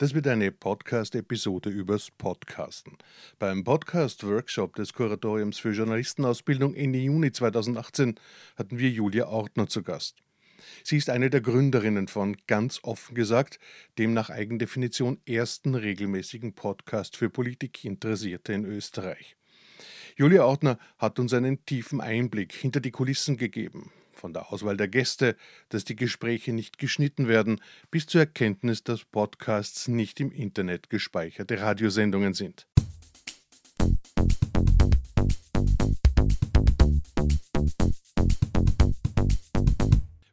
Das wird eine Podcast-Episode übers Podcasten. Beim Podcast-Workshop des Kuratoriums für Journalistenausbildung Ende Juni 2018 hatten wir Julia Ortner zu Gast. Sie ist eine der Gründerinnen von ganz offen gesagt dem nach Eigendefinition ersten regelmäßigen Podcast für Politikinteressierte in Österreich. Julia Ortner hat uns einen tiefen Einblick hinter die Kulissen gegeben, von der Auswahl der Gäste, dass die Gespräche nicht geschnitten werden, bis zur Erkenntnis, dass Podcasts nicht im Internet gespeicherte Radiosendungen sind.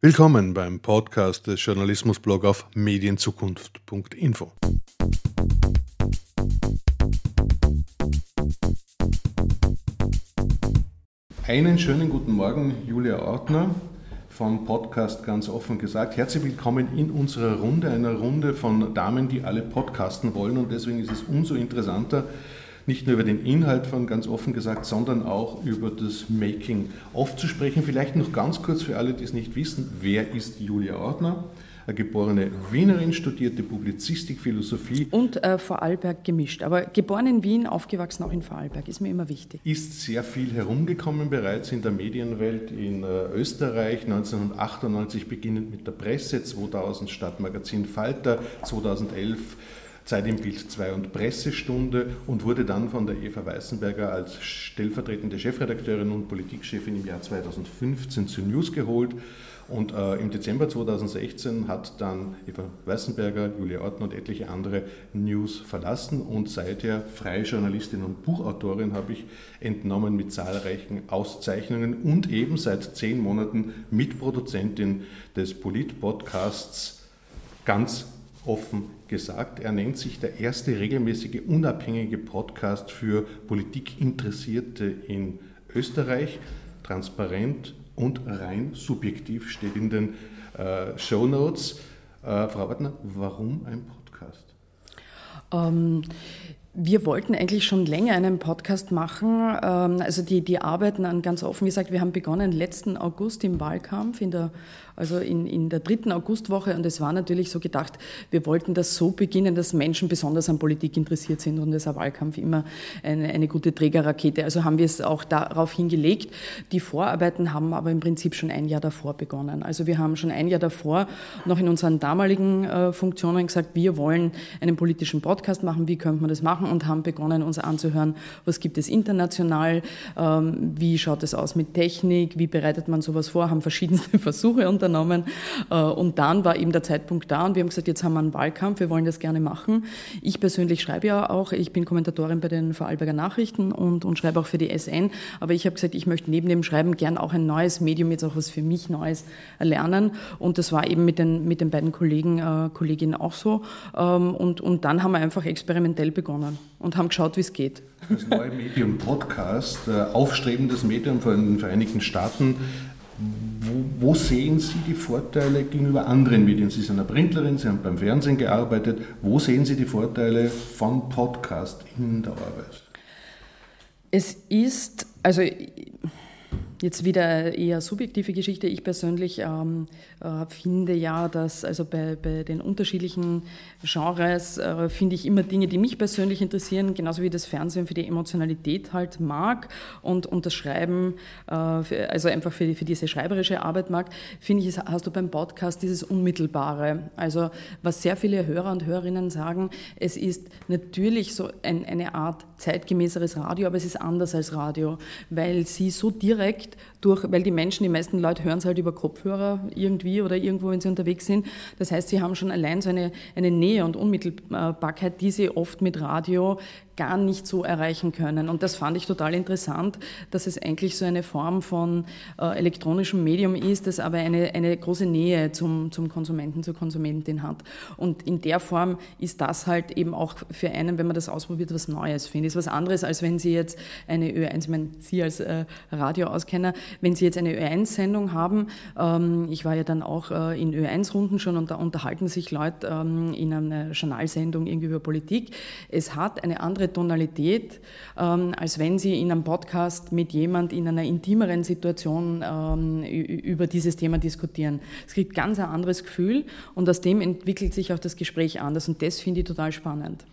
Willkommen beim Podcast des Journalismusblog auf medienzukunft.info. Einen schönen guten Morgen, Julia Ortner vom Podcast ganz offen gesagt. Herzlich willkommen in unserer Runde, einer Runde von Damen, die alle podcasten wollen. Und deswegen ist es umso interessanter, nicht nur über den Inhalt von ganz offen gesagt, sondern auch über das Making of zu sprechen. Vielleicht noch ganz kurz für alle, die es nicht wissen, wer ist Julia Ortner? Eine geborene Wienerin, studierte Publizistik, Philosophie. Und äh, Vorarlberg gemischt. Aber geboren in Wien, aufgewachsen auch in Vorarlberg, ist mir immer wichtig. Ist sehr viel herumgekommen bereits in der Medienwelt in äh, Österreich. 1998 beginnend mit der Presse, 2000 Stadtmagazin Falter, 2011 Zeit im Bild 2 und Pressestunde und wurde dann von der Eva Weißenberger als stellvertretende Chefredakteurin und Politikchefin im Jahr 2015 zu News geholt. Und äh, im Dezember 2016 hat dann Eva Weißenberger, Julia Ortner und etliche andere News verlassen und seither freie Journalistin und Buchautorin habe ich entnommen mit zahlreichen Auszeichnungen und eben seit zehn Monaten Mitproduzentin des Polit-Podcasts ganz offen gesagt. Er nennt sich der erste regelmäßige unabhängige Podcast für Politikinteressierte in Österreich. Transparent, und rein subjektiv steht in den äh, Show Notes. Äh, Frau Wartner, warum ein Podcast? Ähm, wir wollten eigentlich schon länger einen Podcast machen. Ähm, also die, die arbeiten an ganz offen gesagt, wir haben begonnen letzten August im Wahlkampf in der also in, in der dritten Augustwoche. Und es war natürlich so gedacht, wir wollten das so beginnen, dass Menschen besonders an Politik interessiert sind und es Wahlkampf immer eine, eine gute Trägerrakete. Also haben wir es auch darauf hingelegt. Die Vorarbeiten haben aber im Prinzip schon ein Jahr davor begonnen. Also wir haben schon ein Jahr davor noch in unseren damaligen äh, Funktionen gesagt, wir wollen einen politischen Podcast machen, wie könnte man das machen und haben begonnen, uns anzuhören, was gibt es international, ähm, wie schaut es aus mit Technik, wie bereitet man sowas vor, haben verschiedenste Versuche unter unternommen. Äh, und dann war eben der Zeitpunkt da und wir haben gesagt, jetzt haben wir einen Wahlkampf, wir wollen das gerne machen. Ich persönlich schreibe ja auch, ich bin Kommentatorin bei den Vorarlberger Nachrichten und, und schreibe auch für die SN, aber ich habe gesagt, ich möchte neben dem Schreiben gern auch ein neues Medium, jetzt auch was für mich Neues lernen und das war eben mit den, mit den beiden Kollegen, äh, Kolleginnen auch so ähm, und, und dann haben wir einfach experimentell begonnen und haben geschaut, wie es geht. Das neue Medium Podcast, äh, aufstrebendes Medium von den Vereinigten Staaten, wo, sehen Sie die Vorteile gegenüber anderen Medien? Sie sind eine Printlerin, Sie haben beim Fernsehen gearbeitet. Wo sehen Sie die Vorteile von Podcast in der Arbeit? Es ist, also Jetzt wieder eher subjektive Geschichte. Ich persönlich ähm, äh, finde ja, dass also bei, bei den unterschiedlichen Genres äh, finde ich immer Dinge, die mich persönlich interessieren, genauso wie das Fernsehen für die Emotionalität halt mag und, und das Schreiben, äh, für, also einfach für, für diese schreiberische Arbeit mag, finde ich, hast du beim Podcast dieses Unmittelbare. Also was sehr viele Hörer und Hörerinnen sagen, es ist natürlich so ein, eine Art zeitgemäßeres Radio, aber es ist anders als Radio, weil sie so direkt durch, weil die Menschen, die meisten Leute hören es halt über Kopfhörer irgendwie oder irgendwo, wenn sie unterwegs sind. Das heißt, sie haben schon allein so eine, eine Nähe und Unmittelbarkeit, die sie oft mit Radio gar nicht so erreichen können. Und das fand ich total interessant, dass es eigentlich so eine Form von äh, elektronischem Medium ist, das aber eine, eine große Nähe zum, zum Konsumenten, zur Konsumentin hat. Und in der Form ist das halt eben auch für einen, wenn man das ausprobiert, was Neues, finde ich. Ist was anderes, als wenn Sie jetzt eine Ö1, ich meine, Sie als äh, Radioauskenner, wenn Sie jetzt eine Ö1-Sendung haben, ähm, ich war ja dann auch äh, in Ö1-Runden schon und da unterhalten sich Leute ähm, in einer Journalsendung irgendwie über Politik. Es hat eine andere Tonalität, ähm, als wenn Sie in einem Podcast mit jemand in einer intimeren Situation ähm, über dieses Thema diskutieren. Es kriegt ganz ein anderes Gefühl und aus dem entwickelt sich auch das Gespräch anders und das finde ich total spannend.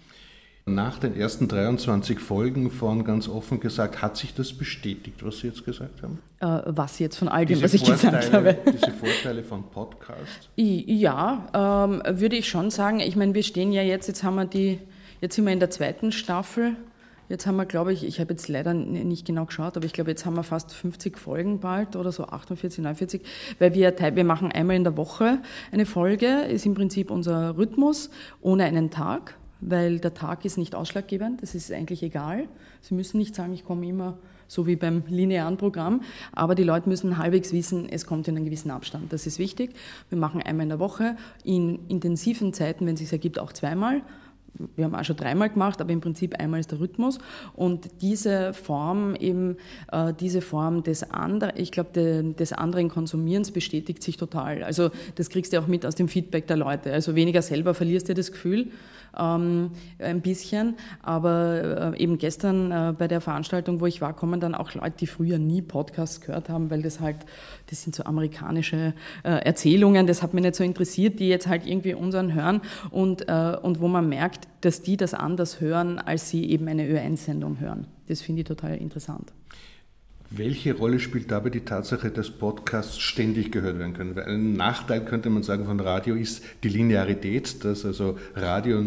Nach den ersten 23 Folgen von ganz offen gesagt, hat sich das bestätigt, was Sie jetzt gesagt haben? Äh, was jetzt von all dem, diese was ich Vorteile, gesagt habe? Diese Vorteile von Podcast? Ja, ähm, würde ich schon sagen. Ich meine, wir stehen ja jetzt, jetzt haben wir die, jetzt sind wir in der zweiten Staffel. Jetzt haben wir, glaube ich, ich habe jetzt leider nicht genau geschaut, aber ich glaube, jetzt haben wir fast 50 Folgen bald oder so 48, 49, weil wir, wir machen einmal in der Woche eine Folge, ist im Prinzip unser Rhythmus ohne einen Tag weil der Tag ist nicht ausschlaggebend, das ist eigentlich egal. Sie müssen nicht sagen, ich komme immer so wie beim linearen Programm, aber die Leute müssen halbwegs wissen, es kommt in einen gewissen Abstand. Das ist wichtig. Wir machen einmal in der Woche, in intensiven Zeiten, wenn es sich ergibt, auch zweimal. Wir haben auch schon dreimal gemacht, aber im Prinzip einmal ist der Rhythmus. Und diese Form eben, äh, diese Form des anderen, ich glaube, de, des anderen Konsumierens bestätigt sich total. Also das kriegst du auch mit aus dem Feedback der Leute. Also weniger selber verlierst du das Gefühl, ähm, ein bisschen. Aber äh, eben gestern äh, bei der Veranstaltung, wo ich war, kommen dann auch Leute, die früher nie Podcasts gehört haben, weil das halt, das sind so amerikanische äh, Erzählungen, das hat mich nicht so interessiert, die jetzt halt irgendwie unseren hören und, äh, und wo man merkt, dass die das anders hören, als sie eben eine Ö1-Sendung hören. Das finde ich total interessant. Welche Rolle spielt dabei die Tatsache, dass Podcasts ständig gehört werden können? Weil ein Nachteil könnte man sagen von Radio ist die Linearität, dass also Radio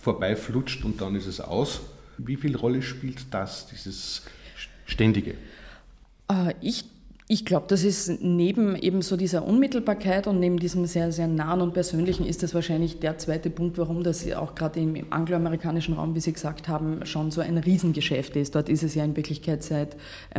vorbeiflutscht und dann ist es aus. Wie viel Rolle spielt das, dieses Ständige? Äh, ich ich glaube, das ist neben eben so dieser Unmittelbarkeit und neben diesem sehr, sehr nahen und persönlichen ist das wahrscheinlich der zweite Punkt, warum das auch gerade im angloamerikanischen Raum, wie Sie gesagt haben, schon so ein Riesengeschäft ist. Dort ist es ja in Wirklichkeit seit äh,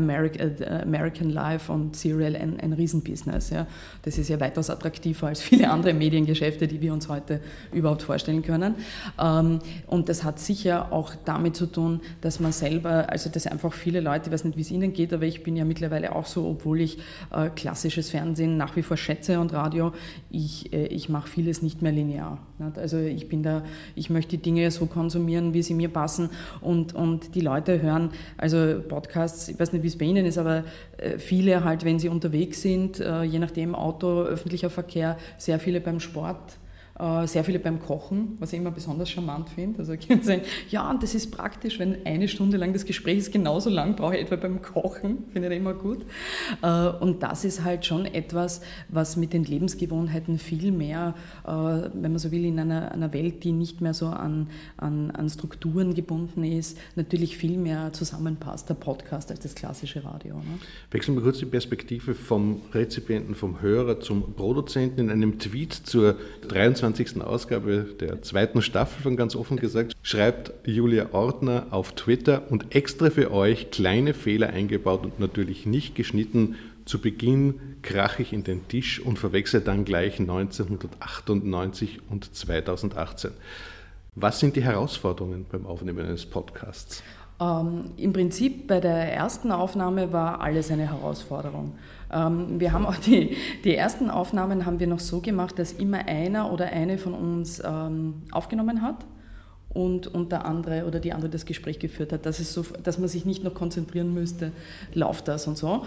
American Life und Serial ein, ein Riesenbusiness. Ja. Das ist ja weitaus attraktiver als viele andere Mediengeschäfte, die wir uns heute überhaupt vorstellen können. Ähm, und das hat sicher auch damit zu tun, dass man selber, also dass einfach viele Leute, ich weiß nicht, wie es Ihnen geht, aber ich bin ja mittlerweile auch so, obwohl obwohl ich äh, klassisches Fernsehen nach wie vor schätze und Radio, ich, äh, ich mache vieles nicht mehr linear. Nicht? Also ich bin da, ich möchte die Dinge so konsumieren, wie sie mir passen und, und die Leute hören, also Podcasts, ich weiß nicht, wie es bei Ihnen ist, aber äh, viele halt, wenn sie unterwegs sind, äh, je nachdem Auto, öffentlicher Verkehr, sehr viele beim Sport sehr viele beim Kochen, was ich immer besonders charmant finde. Also können sagen, ja, und das ist praktisch, wenn eine Stunde lang das Gespräch ist, genauso lang brauche ich etwa beim Kochen, finde ich immer gut. Äh, und das ist halt schon etwas, was mit den Lebensgewohnheiten viel mehr, äh, wenn man so will, in einer, einer Welt, die nicht mehr so an, an, an Strukturen gebunden ist, natürlich viel mehr zusammenpasst, der Podcast, als das klassische Radio. Ne? Wechseln wir kurz die Perspektive vom Rezipienten, vom Hörer zum Produzenten. In einem Tweet zur 23 24. Ausgabe der zweiten Staffel von ganz offen gesagt, schreibt Julia Ortner auf Twitter und extra für euch kleine Fehler eingebaut und natürlich nicht geschnitten. Zu Beginn krache ich in den Tisch und verwechsel dann gleich 1998 und 2018. Was sind die Herausforderungen beim Aufnehmen eines Podcasts? Ähm, Im Prinzip bei der ersten Aufnahme war alles eine Herausforderung. Ähm, wir haben auch die, die ersten Aufnahmen haben wir noch so gemacht, dass immer einer oder eine von uns ähm, aufgenommen hat und, und der andere oder die andere das Gespräch geführt hat, dass, es so, dass man sich nicht noch konzentrieren müsste, läuft das und so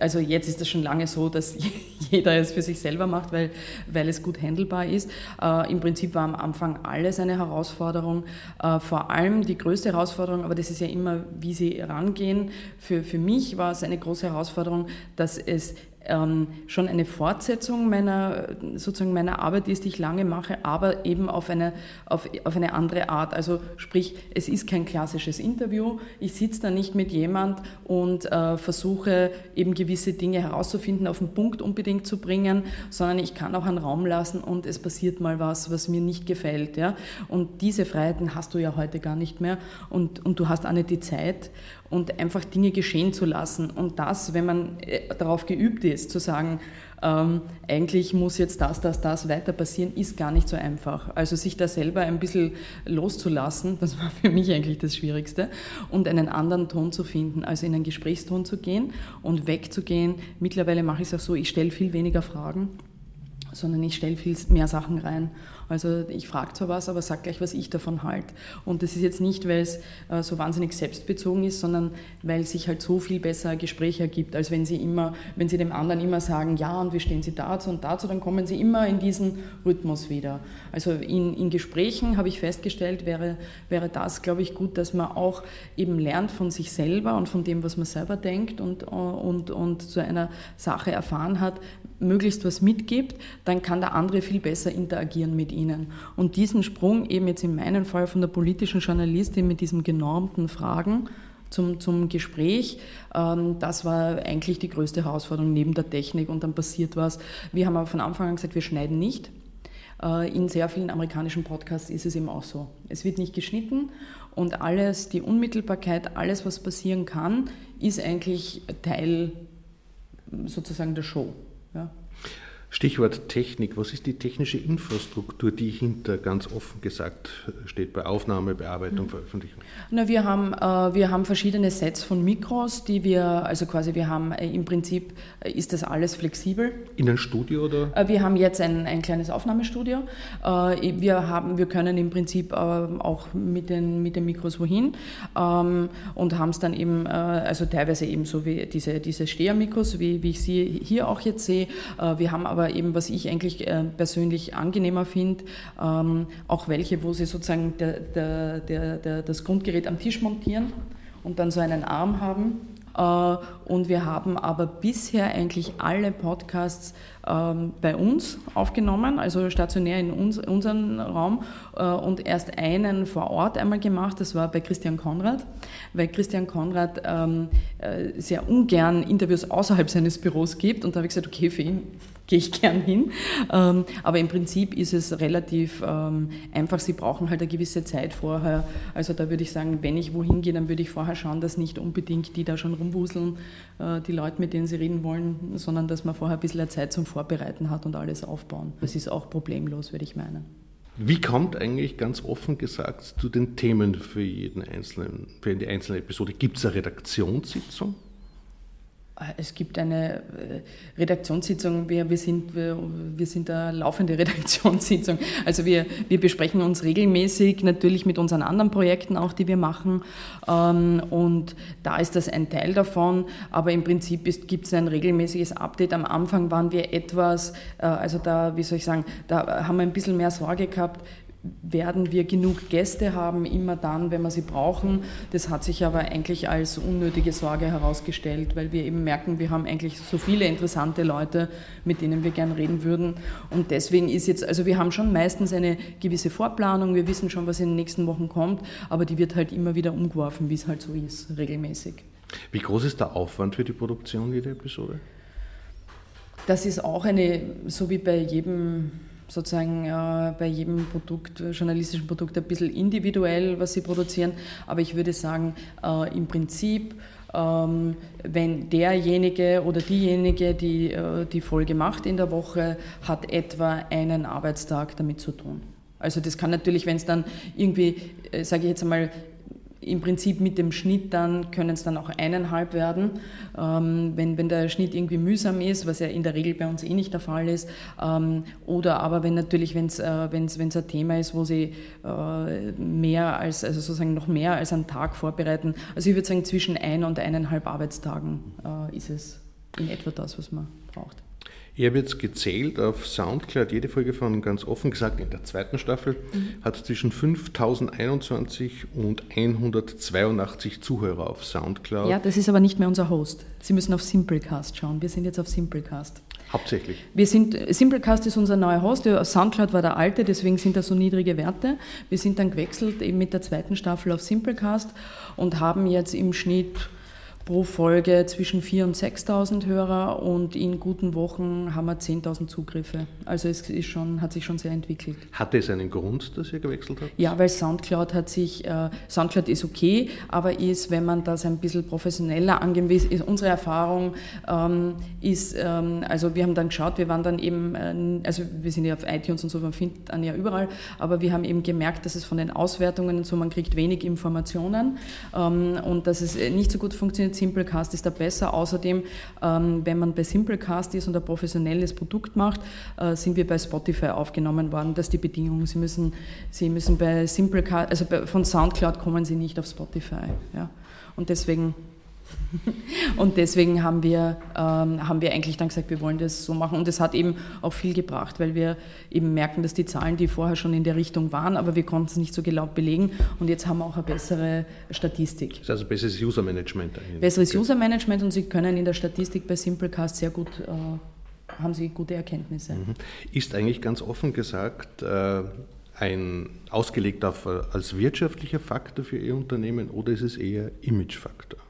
also jetzt ist das schon lange so, dass jeder es für sich selber macht, weil, weil es gut handelbar ist. Äh, Im Prinzip war am Anfang alles eine Herausforderung. Äh, vor allem die größte Herausforderung, aber das ist ja immer, wie sie rangehen. Für, für mich war es eine große Herausforderung, dass es ähm, schon eine Fortsetzung meiner, sozusagen meiner Arbeit ist, die ich lange mache, aber eben auf eine, auf, auf eine andere Art. Also sprich, es ist kein klassisches Interview. Ich sitze da nicht mit jemand und äh, versuche eben gewisse Dinge herauszufinden, auf den Punkt unbedingt zu bringen, sondern ich kann auch einen Raum lassen und es passiert mal was, was mir nicht gefällt. Ja? Und diese Freiheiten hast du ja heute gar nicht mehr und, und du hast auch nicht die Zeit und einfach Dinge geschehen zu lassen. Und das, wenn man äh, darauf geübt ist, zu sagen, ähm, eigentlich muss jetzt das, das, das weiter passieren, ist gar nicht so einfach. Also sich da selber ein bisschen loszulassen, das war für mich eigentlich das Schwierigste, und einen anderen Ton zu finden, also in einen Gesprächston zu gehen und wegzugehen. Mittlerweile mache ich es auch so, ich stelle viel weniger Fragen sondern ich stelle viel mehr Sachen rein. Also ich frage zwar was, aber sage gleich, was ich davon halte. Und das ist jetzt nicht, weil es äh, so wahnsinnig selbstbezogen ist, sondern weil sich halt so viel besser ein Gespräch ergibt, als wenn Sie immer, wenn Sie dem anderen immer sagen, ja, und wie stehen Sie dazu und dazu, dann kommen Sie immer in diesen Rhythmus wieder. Also in, in Gesprächen habe ich festgestellt, wäre, wäre das, glaube ich, gut, dass man auch eben lernt von sich selber und von dem, was man selber denkt und, und, und zu einer Sache erfahren hat, möglichst was mitgibt, dann kann der andere viel besser interagieren mit ihnen. Und diesen Sprung eben jetzt in meinem Fall von der politischen Journalistin mit diesen genormten Fragen zum, zum Gespräch. Ähm, das war eigentlich die größte Herausforderung neben der Technik und dann passiert was. Wir haben aber von Anfang an gesagt, wir schneiden nicht. Äh, in sehr vielen amerikanischen Podcasts ist es eben auch so. Es wird nicht geschnitten und alles, die Unmittelbarkeit, alles, was passieren kann, ist eigentlich Teil sozusagen der Show. Ja. Stichwort Technik. Was ist die technische Infrastruktur, die hinter ganz offen gesagt steht bei Aufnahme, Bearbeitung, mhm. Veröffentlichung? Na, wir, haben, äh, wir haben verschiedene Sets von Mikros, die wir, also quasi wir haben äh, im Prinzip äh, ist das alles flexibel. In ein Studio oder? Äh, wir haben jetzt ein, ein kleines Aufnahmestudio. Äh, wir, haben, wir können im Prinzip äh, auch mit den, mit den Mikros wohin ähm, und haben es dann eben, also teilweise eben so wie diese, diese Stehermikros, wie, wie ich sie hier auch jetzt sehe. wir haben aber aber eben, was ich eigentlich äh, persönlich angenehmer finde, ähm, auch welche, wo sie sozusagen der, der, der, das Grundgerät am Tisch montieren und dann so einen Arm haben. Äh, und wir haben aber bisher eigentlich alle Podcasts ähm, bei uns aufgenommen, also stationär in uns, unserem Raum äh, und erst einen vor Ort einmal gemacht, das war bei Christian Konrad, weil Christian Konrad ähm, sehr ungern Interviews außerhalb seines Büros gibt und da habe ich gesagt, okay, für ihn gehe ich gern hin. Ähm, aber im Prinzip ist es relativ ähm, einfach. Sie brauchen halt eine gewisse Zeit vorher. Also da würde ich sagen, wenn ich wohin gehe, dann würde ich vorher schauen, dass nicht unbedingt die da schon rumwuseln, äh, die Leute, mit denen sie reden wollen, sondern dass man vorher ein bisschen Zeit zum Vorbereiten hat und alles aufbauen. Das ist auch problemlos, würde ich meinen. Wie kommt eigentlich ganz offen gesagt zu den Themen für jeden einzelnen, für jede einzelne Episode? Gibt es eine Redaktionssitzung? Es gibt eine äh, Redaktionssitzung, wir, wir, sind, wir, wir sind eine laufende Redaktionssitzung. Also wir, wir besprechen uns regelmäßig, natürlich mit unseren anderen Projekten auch, die wir machen. Ähm, und da ist das ein Teil davon, aber im Prinzip gibt es ein regelmäßiges Update. Am Anfang waren wir etwas, äh, also da, wie soll ich sagen, da haben wir ein bisschen mehr Sorge gehabt, werden wir genug Gäste haben, immer dann, wenn wir sie brauchen. Das hat sich aber eigentlich als unnötige Sorge herausgestellt, weil wir eben merken, wir haben eigentlich so viele interessante Leute, mit denen wir gern reden würden. Und deswegen ist jetzt, also wir haben schon meistens eine gewisse Vorplanung, wir wissen schon, was in den nächsten Wochen kommt, aber die wird halt immer wieder umgeworfen, wie es halt so ist, regelmäßig. Wie groß ist der Aufwand für die Produktion jeder Episode? Das ist auch eine, so wie bei jedem sozusagen äh, bei jedem Produkt, journalistischen Produkt ein bisschen individuell, was sie produzieren. Aber ich würde sagen, äh, im Prinzip, ähm, wenn derjenige oder diejenige, die äh, die Folge macht in der Woche, hat etwa einen Arbeitstag damit zu tun. Also das kann natürlich, wenn es dann irgendwie, äh, sage ich jetzt einmal, im Prinzip mit dem Schnitt dann können es dann auch eineinhalb werden. Ähm, wenn, wenn der Schnitt irgendwie mühsam ist, was ja in der Regel bei uns eh nicht der Fall ist. Ähm, oder aber wenn natürlich, wenn es äh, ein Thema ist, wo sie äh, mehr als, also sozusagen noch mehr als einen Tag vorbereiten. Also ich würde sagen, zwischen ein und eineinhalb Arbeitstagen äh, ist es in etwa das, was man braucht. Ich habe jetzt gezählt auf Soundcloud, jede Folge von ganz offen gesagt, in der zweiten Staffel mhm. hat zwischen 5021 und 182 Zuhörer auf Soundcloud. Ja, das ist aber nicht mehr unser Host. Sie müssen auf Simplecast schauen. Wir sind jetzt auf Simplecast. Hauptsächlich. Wir sind, Simplecast ist unser neuer Host. Soundcloud war der alte, deswegen sind da so niedrige Werte. Wir sind dann gewechselt eben mit der zweiten Staffel auf Simplecast und haben jetzt im Schnitt pro Folge zwischen 4.000 und 6.000 Hörer und in guten Wochen haben wir 10.000 Zugriffe. Also es ist schon, hat sich schon sehr entwickelt. Hatte es einen Grund, dass ihr gewechselt habt? Ja, weil Soundcloud hat sich, äh, Soundcloud ist okay, aber ist, wenn man das ein bisschen professioneller angewiesen ist, unsere Erfahrung ähm, ist, ähm, also wir haben dann geschaut, wir waren dann eben, äh, also wir sind ja auf iTunes und so, man findet dann ja überall, aber wir haben eben gemerkt, dass es von den Auswertungen und so, man kriegt wenig Informationen ähm, und dass es nicht so gut funktioniert funktioniert Simplecast, ist da besser. Außerdem, ähm, wenn man bei Simplecast ist und ein professionelles Produkt macht, äh, sind wir bei Spotify aufgenommen worden. Das ist die Bedingung. Sie müssen, Sie müssen bei Simplecast, also von Soundcloud kommen Sie nicht auf Spotify. Ja. Und deswegen und deswegen haben wir, ähm, haben wir eigentlich dann gesagt, wir wollen das so machen. Und es hat eben auch viel gebracht, weil wir eben merken, dass die Zahlen, die vorher schon in der Richtung waren, aber wir konnten es nicht so genau belegen. Und jetzt haben wir auch eine bessere Statistik. Das ist also besseres User-Management. Besseres okay. User-Management und Sie können in der Statistik bei Simplecast sehr gut, äh, haben Sie gute Erkenntnisse. Mhm. Ist eigentlich ganz offen gesagt, äh, ein ausgelegt auf, äh, als wirtschaftlicher Faktor für Ihr Unternehmen oder ist es eher Imagefaktor?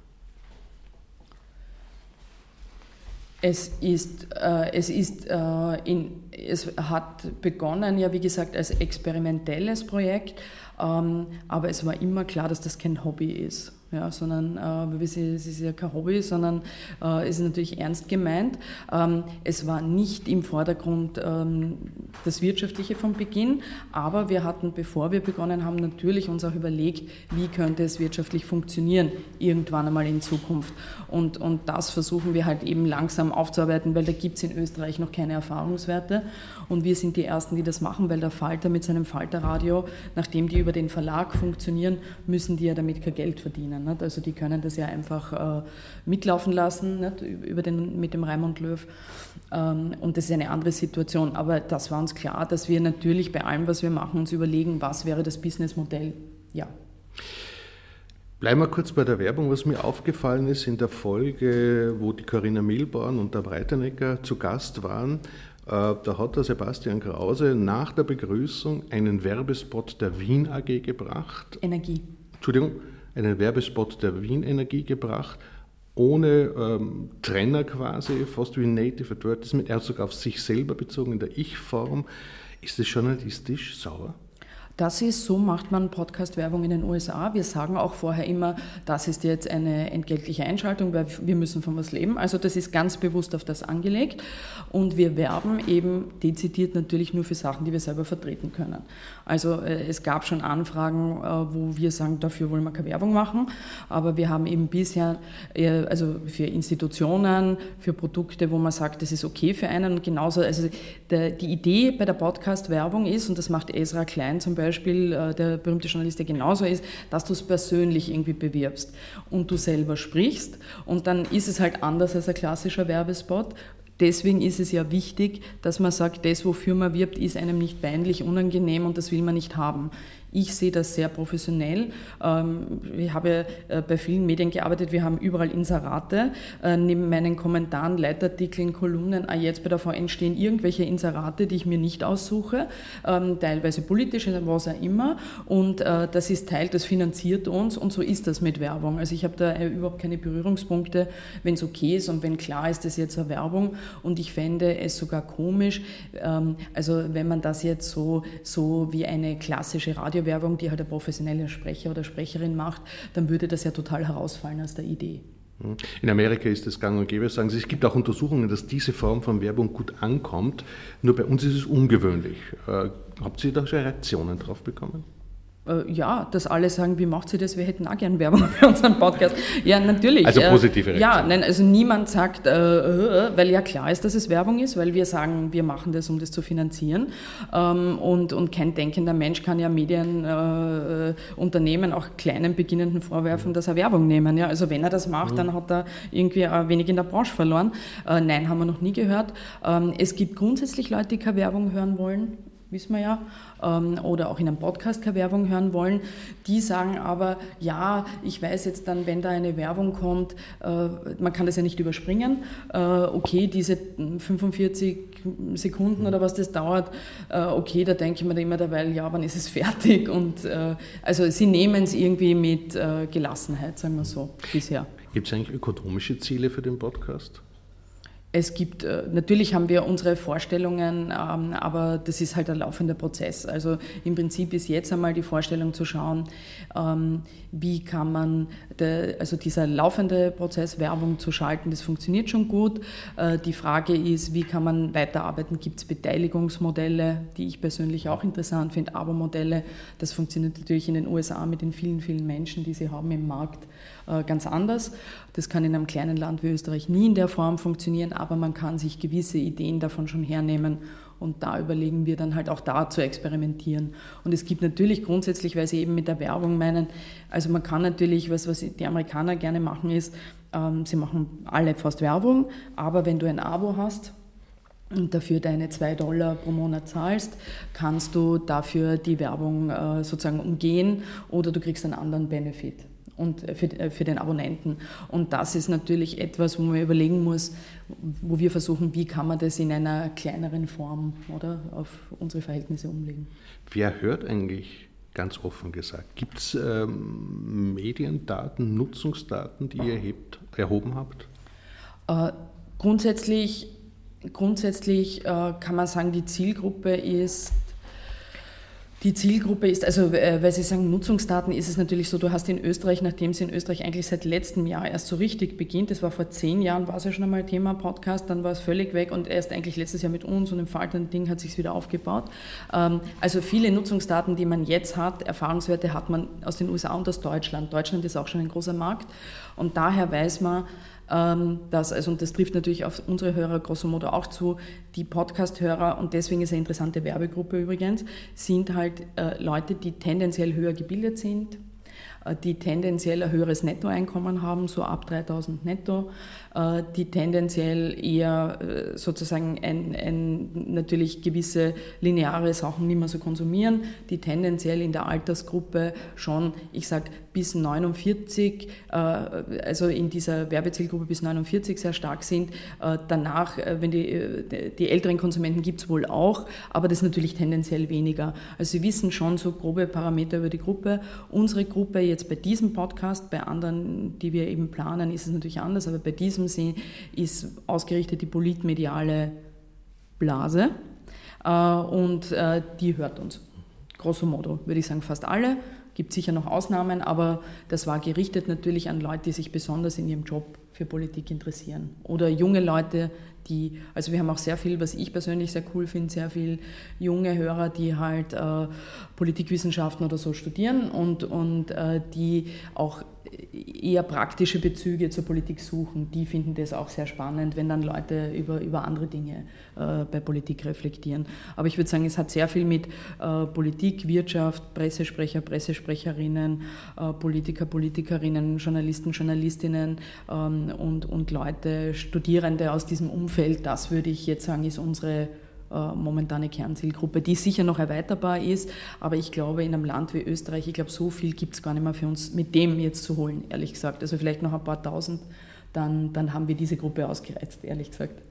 Es ist, äh, es ist äh, in, es hat begonnen ja wie gesagt als experimentelles Projekt, ähm, aber es war immer klar, dass das kein Hobby ist ja, sondern äh, es ist ja kein Hobby, sondern äh, ist natürlich ernst gemeint. Ähm, es war nicht im Vordergrund ähm, das Wirtschaftliche von Beginn, aber wir hatten, bevor wir begonnen haben, natürlich uns auch überlegt, wie könnte es wirtschaftlich funktionieren, irgendwann einmal in Zukunft. Und, und das versuchen wir halt eben langsam aufzuarbeiten, weil da gibt es in Österreich noch keine Erfahrungswerte. Und wir sind die Ersten, die das machen, weil der Falter mit seinem Falterradio, nachdem die über den Verlag funktionieren, müssen die ja damit kein Geld verdienen. Nicht? Also die können das ja einfach äh, mitlaufen lassen nicht? Über den, mit dem Raimund Löw. Ähm, und das ist eine andere Situation. Aber das war uns klar, dass wir natürlich bei allem, was wir machen, uns überlegen, was wäre das Businessmodell. Ja. Bleiben wir kurz bei der Werbung. Was mir aufgefallen ist in der Folge, wo die Corinna Milborn und der Breitenecker zu Gast waren, äh, da hat der Sebastian Krause nach der Begrüßung einen Werbespot der Wien AG gebracht. Energie. Entschuldigung, einen Werbespot der Wien Energie gebracht, ohne ähm, Trenner quasi, fast wie Native Advertisement. Er hat sogar auf sich selber bezogen in der Ich-Form. Ist das journalistisch sauer? Das ist, so macht man Podcast-Werbung in den USA. Wir sagen auch vorher immer, das ist jetzt eine entgeltliche Einschaltung, weil wir müssen von was leben. Also das ist ganz bewusst auf das angelegt. Und wir werben eben dezidiert natürlich nur für Sachen, die wir selber vertreten können. Also äh, es gab schon Anfragen, äh, wo wir sagen, dafür wollen wir keine Werbung machen. Aber wir haben eben bisher, also für Institutionen, für Produkte, wo man sagt, das ist okay für einen. Und genauso, also die Idee bei der Podcast-Werbung ist, und das macht Ezra Klein zum Beispiel, äh, der berühmte Journalist, der genauso ist, dass du es persönlich irgendwie bewirbst und du selber sprichst. Und dann ist es halt anders als ein klassischer Werbespot. Deswegen ist es ja wichtig, dass man sagt, das, wofür man wirbt, ist einem nicht peinlich, unangenehm und das will man nicht haben. Ich sehe das sehr professionell. Ähm, ich habe äh, bei vielen Medien gearbeitet, wir haben überall Inserate. Äh, neben meinen Kommentaren, Leitartikeln, Kolumnen, jetzt bei der VN stehen irgendwelche Inserate, die ich mir nicht aussuche, ähm, teilweise politisch, was auch immer. Und äh, das ist Teil, das finanziert uns und so ist das mit Werbung. Also ich habe da überhaupt keine Berührungspunkte, wenn es okay ist und wenn klar ist, das ist jetzt eine Werbung. Und ich fände es sogar komisch, ähm, also wenn man das jetzt so, so wie eine klassische Radio Radiowerbung, die halt der professionelle Sprecher oder Sprecherin macht, dann würde das ja total herausfallen aus der Idee. In Amerika ist es gang und gäbe, sagen Sie, es gibt auch Untersuchungen, dass diese Form von Werbung gut ankommt. Nur bei uns ist es ungewöhnlich. Äh, habt ihr da schon Reaktionen drauf bekommen? Äh, ja, dass alle sagen, wie macht sie das? Wir hätten auch gern Werbung für unseren Podcast. Ja, natürlich. Also äh, positive Reaktion. Ja, nein, also niemand sagt, äh, äh, weil ja klar ist, dass es Werbung ist, weil wir sagen, wir machen das, um das zu finanzieren. Ähm, und, und kein denkender Mensch kann ja Medienunternehmen, äh, auch kleinen Beginnenden vorwerfen, dass er Werbung nehmen. Ja, also wenn er das macht, mhm. dann hat er irgendwie ein wenig in der Branche verloren. Äh, nein, haben wir noch nie gehört. Ähm, es gibt grundsätzlich Leute, die keine Werbung hören wollen wissen wir ja, ähm, oder auch in einem Podcast keine Werbung hören wollen. Die sagen aber, ja, ich weiß jetzt dann, wenn da eine Werbung kommt, äh, man kann das ja nicht überspringen. Äh, okay, diese 45 Sekunden oder was das dauert, äh, okay, da denke ich mir immer derweil, ja, wann ist es fertig? Und also sie nehmen es irgendwie mit Gelassenheit, sagen wir so, bisher. Gibt es eigentlich ökonomische Ziele für den Podcast? Es gibt, äh, natürlich haben wir unsere Vorstellungen, ähm, aber das ist halt ein laufender Prozess. Also im Prinzip ist jetzt einmal die Vorstellung zu schauen, ähm, wie kann man, also dieser laufende Prozess, Werbung zu schalten, das funktioniert schon gut. Äh, die Frage ist, wie kann man weiterarbeiten? Gibt es Beteiligungsmodelle, die ich persönlich auch interessant finde, Abo-Modelle? Das funktioniert natürlich in den USA mit den vielen, vielen Menschen, die sie haben im Markt äh, ganz anders. Das kann in einem kleinen Land wie Österreich nie in der Form funktionieren, aber man kann sich gewisse Ideen davon schon hernehmen und da überlegen wir dann halt auch da zu experimentieren. Und es gibt natürlich grundsätzlich, weil Sie eben mit der Werbung meinen, also man kann natürlich, was, was die Amerikaner gerne machen, ist, ähm, sie machen alle fast Werbung, aber wenn du ein Abo hast, und dafür deine zwei Dollar pro Monat zahlst, kannst du dafür die Werbung äh, sozusagen umgehen oder du kriegst einen anderen Benefit und für, äh, für den Abonnenten. Und das ist natürlich etwas, wo man überlegen muss, wo wir versuchen, wie kann man das in einer kleineren Form oder auf unsere Verhältnisse umlegen. Wer hört eigentlich ganz offen gesagt? Gibt es ähm, Mediendaten, Nutzungsdaten, die ihr erhebt, erhoben habt? Äh, grundsätzlich grundsätzlich äh, kann man sagen, die Zielgruppe ist die Zielgruppe ist, also äh, weil Sie sagen Nutzungsdaten, ist es natürlich so, du hast in Österreich, nachdem es in Österreich eigentlich seit letztem Jahr erst so richtig beginnt, das war vor zehn Jahren, war es ja schon einmal Thema Podcast, dann war es völlig weg und erst eigentlich letztes Jahr mit uns und im faltenden Ding hat sich wieder aufgebaut. Ähm, also viele Nutzungsdaten, die man jetzt hat, Erfahrungswerte hat man aus den USA und aus Deutschland. Deutschland ist auch schon ein großer Markt und daher weiß man, dass, also, und das trifft natürlich auf unsere Hörer grosso modo auch zu, die Podcast-Hörer, und deswegen ist eine interessante Werbegruppe übrigens, sind halt äh, Leute, die tendenziell höher gebildet sind, äh, die tendenziell ein höheres Nettoeinkommen haben, so ab 3000 netto, die tendenziell eher äh, sozusagen ein, ein, natürlich gewisse lineare Sachen nicht mehr so konsumieren, die tendenziell in der Altersgruppe schon, ich sage, bis 49, äh, also in dieser Werbezielgruppe bis 49 sehr stark sind. Danach, wenn die, die älteren Konsumenten gibt es wohl auch, aber das ist natürlich tendenziell weniger. Also Sie wissen schon so grobe Parameter über die Gruppe. Unsere Gruppe jetzt bei diesem Podcast, bei anderen, die wir eben planen, ist es natürlich anders, aber bei diesem diesem Sinn ist ausgerichtet die politmediale Blase äh, und äh, die hört uns. Grosso modo würde ich sagen, fast alle. Gibt sicher noch Ausnahmen, aber das war gerichtet natürlich an Leute, die sich besonders in ihrem Job für Politik interessieren. Oder junge Leute, die, also wir haben auch sehr viel, was ich persönlich sehr cool finde, sehr viel junge Hörer, die halt äh, Politikwissenschaften oder so studieren und, und äh, die auch eher praktische Bezüge zur Politik suchen, die finden das auch sehr spannend, wenn dann Leute über, über andere Dinge äh, bei Politik reflektieren. Aber ich würde sagen, es hat sehr viel mit äh, Politik, Wirtschaft, Pressesprecher, Pressesprecherinnen, äh, Politiker, Politikerinnen, Journalisten, Journalistinnen ähm, und, und Leute, Studierende aus diesem Umfeld, das würde ich jetzt sagen, ist unsere momentane Kernzielgruppe, die sicher noch erweiterbar ist. Aber ich glaube, in einem Land wie Österreich, ich glaube, so viel gibt es gar nicht mehr für uns mit dem jetzt zu holen, ehrlich gesagt. Also vielleicht noch ein paar tausend, dann, dann haben wir diese Gruppe ausgereizt, ehrlich gesagt.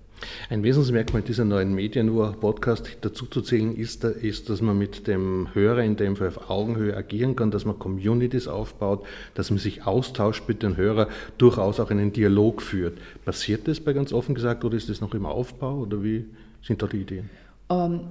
Ein Wesensmerkmal dieser neuen Medienuhr-Podcast dazu zu zählen ist, ist, dass man mit dem Hörer in dem Fall auf Augenhöhe agieren kann, dass man Communities aufbaut, dass man sich austauscht mit den Hörern, durchaus auch einen Dialog führt. Passiert das bei ganz offen gesagt oder ist das noch im Aufbau oder wie, sind da die Ideen? Ähm,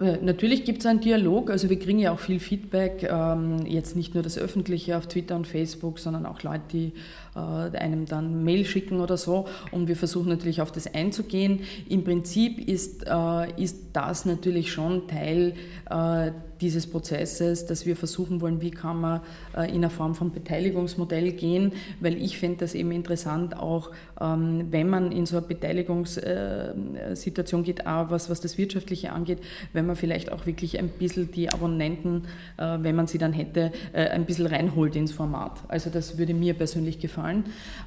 äh, natürlich gibt es einen Dialog, also wir kriegen ja auch viel Feedback, ähm, jetzt nicht nur das Öffentliche auf Twitter und Facebook, sondern auch Leute, die äh, einem dann Mail schicken oder so und wir versuchen natürlich auf das einzugehen. Im Prinzip ist, äh, ist das natürlich schon Teil äh, dieses Prozesses, dass wir versuchen wollen, wie kann man äh, in einer Form von Beteiligungsmodell gehen, weil ich finde das eben interessant, auch ähm, wenn man in so eine Beteiligungssituation geht, auch was, was das Wirtschaftliche angeht, wenn man vielleicht auch wirklich ein bisschen die Abonnenten, äh, wenn man sie dann hätte, ein bisschen reinholt ins Format. Also das würde mir persönlich gefallen.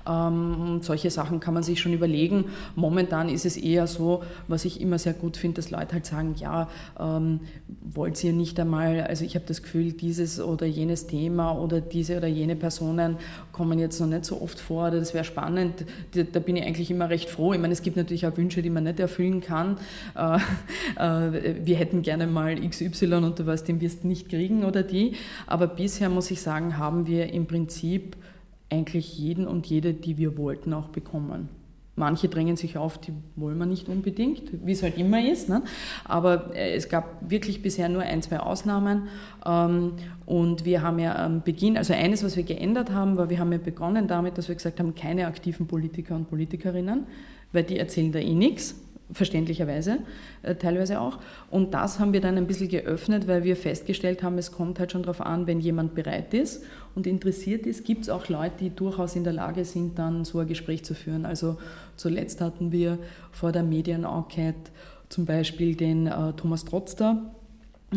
Ähm, solche Sachen kann man sich schon überlegen. Momentan ist es eher so, was ich immer sehr gut finde, dass Leute halt sagen, ja, ähm, wollt ihr nicht einmal, also ich habe das Gefühl, dieses oder jenes Thema oder diese oder jene Personen kommen jetzt noch nicht so oft vor oder das wäre spannend. Da bin ich eigentlich immer recht froh. Ich meine, es gibt natürlich auch Wünsche, die man nicht erfüllen kann. Äh, äh, wir hätten gerne mal XY und du weißt, den wirst du nicht kriegen oder die. Aber bisher muss ich sagen, haben wir im Prinzip eigentlich jeden und jede, die wir wollten, auch bekommen. Manche drängen sich auf, die wollen wir nicht unbedingt, wie es halt immer ist. Ne? Aber äh, es gab wirklich bisher nur ein, zwei Ausnahmen. Ähm, und wir haben ja am Beginn, also eines, was wir geändert haben, war, wir haben ja begonnen damit, dass wir gesagt haben, keine aktiven Politiker und Politikerinnen, weil die erzählen da eh nichts verständlicherweise äh, teilweise auch. Und das haben wir dann ein bisschen geöffnet, weil wir festgestellt haben, es kommt halt schon darauf an, wenn jemand bereit ist und interessiert ist, gibt es auch Leute, die durchaus in der Lage sind, dann so ein Gespräch zu führen. Also zuletzt hatten wir vor der Medienenquete zum Beispiel den äh, Thomas Trotzter,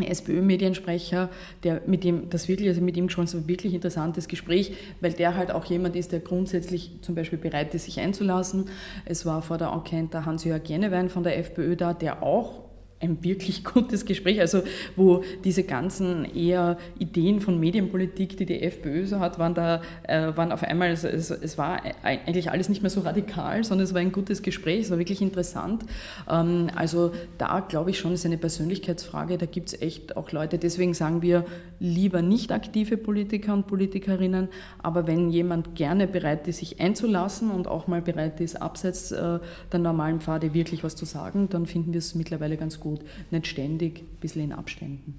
SPÖ-Mediensprecher, der mit dem, das wirklich, also mit ihm schon so ein wirklich interessantes Gespräch, weil der halt auch jemand ist, der grundsätzlich zum Beispiel bereit ist, sich einzulassen. Es war vor der Enquete der Hans-Jörg Jennewein von der FPÖ da, der auch ein wirklich gutes Gespräch, also wo diese ganzen eher Ideen von Medienpolitik, die die FPÖ so hat, waren da, äh, waren auf einmal, also es, es, war eigentlich alles nicht mehr so radikal, sondern es war ein gutes Gespräch, es war wirklich interessant. Ähm, also da glaube ich schon, ist eine Persönlichkeitsfrage, da gibt es echt auch Leute, deswegen sagen wir lieber nicht aktive Politiker und Politikerinnen, aber wenn jemand gerne bereit ist, sich einzulassen und auch mal bereit ist, abseits äh, der normalen Pfade wirklich was zu sagen, dann finden wir es mittlerweile ganz gut gut, nicht ständig, ein bisschen in Abständen.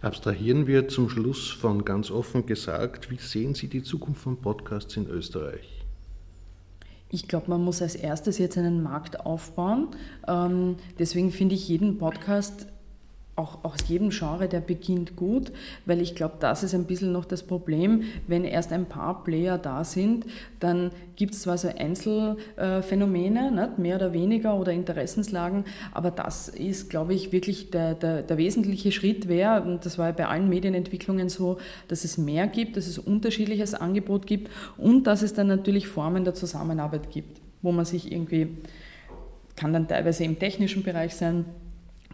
Abstrahieren wir zum Schluss von ganz offen gesagt, wie sehen Sie die Zukunft von Podcasts in Österreich? Ich glaube, man muss als erstes jetzt einen Markt aufbauen. Ähm, deswegen finde ich jeden Podcast auch aus jedem Genre, der beginnt gut, weil ich glaube, das ist ein bisschen noch das Problem. Wenn erst ein paar Player da sind, dann gibt es zwar so Einzelphänomene, nicht, mehr oder weniger oder Interessenslagen, aber das ist, glaube ich, wirklich der, der, der wesentliche Schritt wäre, und das war ja bei allen Medienentwicklungen so, dass es mehr gibt, dass es unterschiedliches Angebot gibt und dass es dann natürlich Formen der Zusammenarbeit gibt, wo man sich irgendwie, kann dann teilweise im technischen Bereich sein,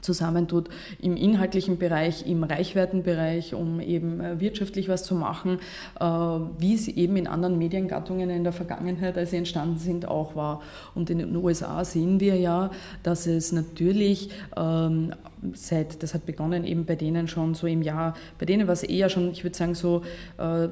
zusammentut im inhaltlichen Bereich, im Reichweitenbereich, um eben äh, wirtschaftlich was zu machen, äh, wie es eben in anderen Mediengattungen in der Vergangenheit, als sie entstanden sind, auch war. Und in den USA sehen wir ja, dass es natürlich ähm, seit, das hat begonnen eben bei denen schon so im Jahr, bei denen war es eher schon, ich würde sagen so, äh,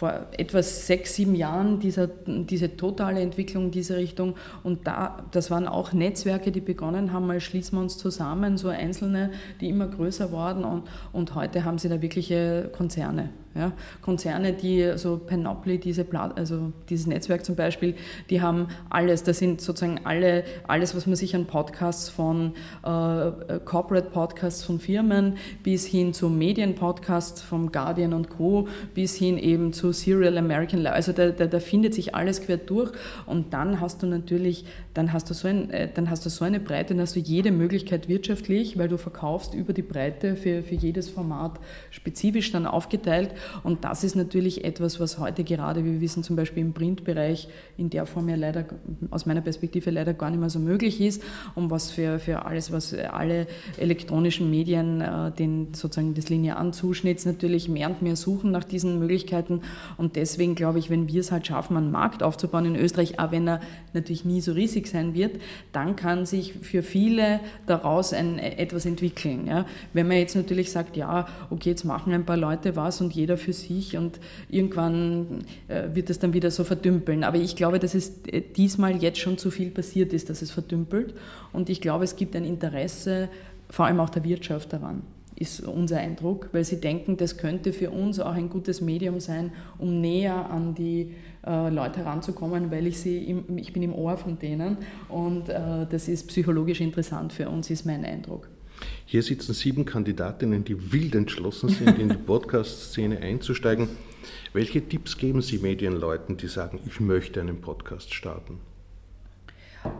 vor etwa sechs, sieben Jahren dieser, diese totale Entwicklung in diese Richtung. Und da, das waren auch Netzwerke, die begonnen haben, mal schließen wir uns zusammen, so einzelne, die immer größer wurden. Und, und heute haben sie da wirkliche Konzerne. Ja, Konzerne, die so Panoply, diese also dieses Netzwerk zum Beispiel, die haben alles, das sind sozusagen alle, alles, was man sich an Podcasts von äh, Corporate Podcasts von Firmen bis hin zu Medienpodcasts vom Guardian und Co. bis hin eben zu Serial American Life. Also da, da, da findet sich alles quer durch und dann hast du natürlich, dann hast du so ein, äh, dann hast du so eine Breite, dann hast du jede Möglichkeit wirtschaftlich, weil du verkaufst über die Breite für, für jedes Format spezifisch dann aufgeteilt und das ist natürlich etwas, was heute gerade, wie wir wissen, zum Beispiel im Printbereich in der Form ja leider, aus meiner Perspektive leider gar nicht mehr so möglich ist und was für, für alles, was alle elektronischen Medien äh, den sozusagen des linearen Zuschnitts natürlich mehr und mehr suchen nach diesen Möglichkeiten. Und deswegen glaube ich, wenn wir es halt schaffen, einen Markt aufzubauen in Österreich, auch wenn er natürlich nie so riesig sein wird, dann kann sich für viele daraus ein, etwas entwickeln. Ja. Wenn man jetzt natürlich sagt, ja, okay, jetzt machen ein paar Leute was und jeder jeder für sich und irgendwann äh, wird es dann wieder so verdümpeln. Aber ich glaube, dass es äh, diesmal jetzt schon zu viel passiert ist, dass es verdümpelt. Und ich glaube, es gibt ein Interesse, vor allem auch der Wirtschaft daran ist unser Eindruck, weil sie denken, das könnte für uns auch ein gutes Medium sein, um näher an die äh, Leute heranzukommen, weil ich sie, im, ich bin im Ohr von denen und äh, das ist psychologisch interessant für uns, ist mein Eindruck. Hier sitzen sieben Kandidatinnen, die wild entschlossen sind, in die Podcast-Szene einzusteigen. Welche Tipps geben Sie Medienleuten, die sagen, ich möchte einen Podcast starten?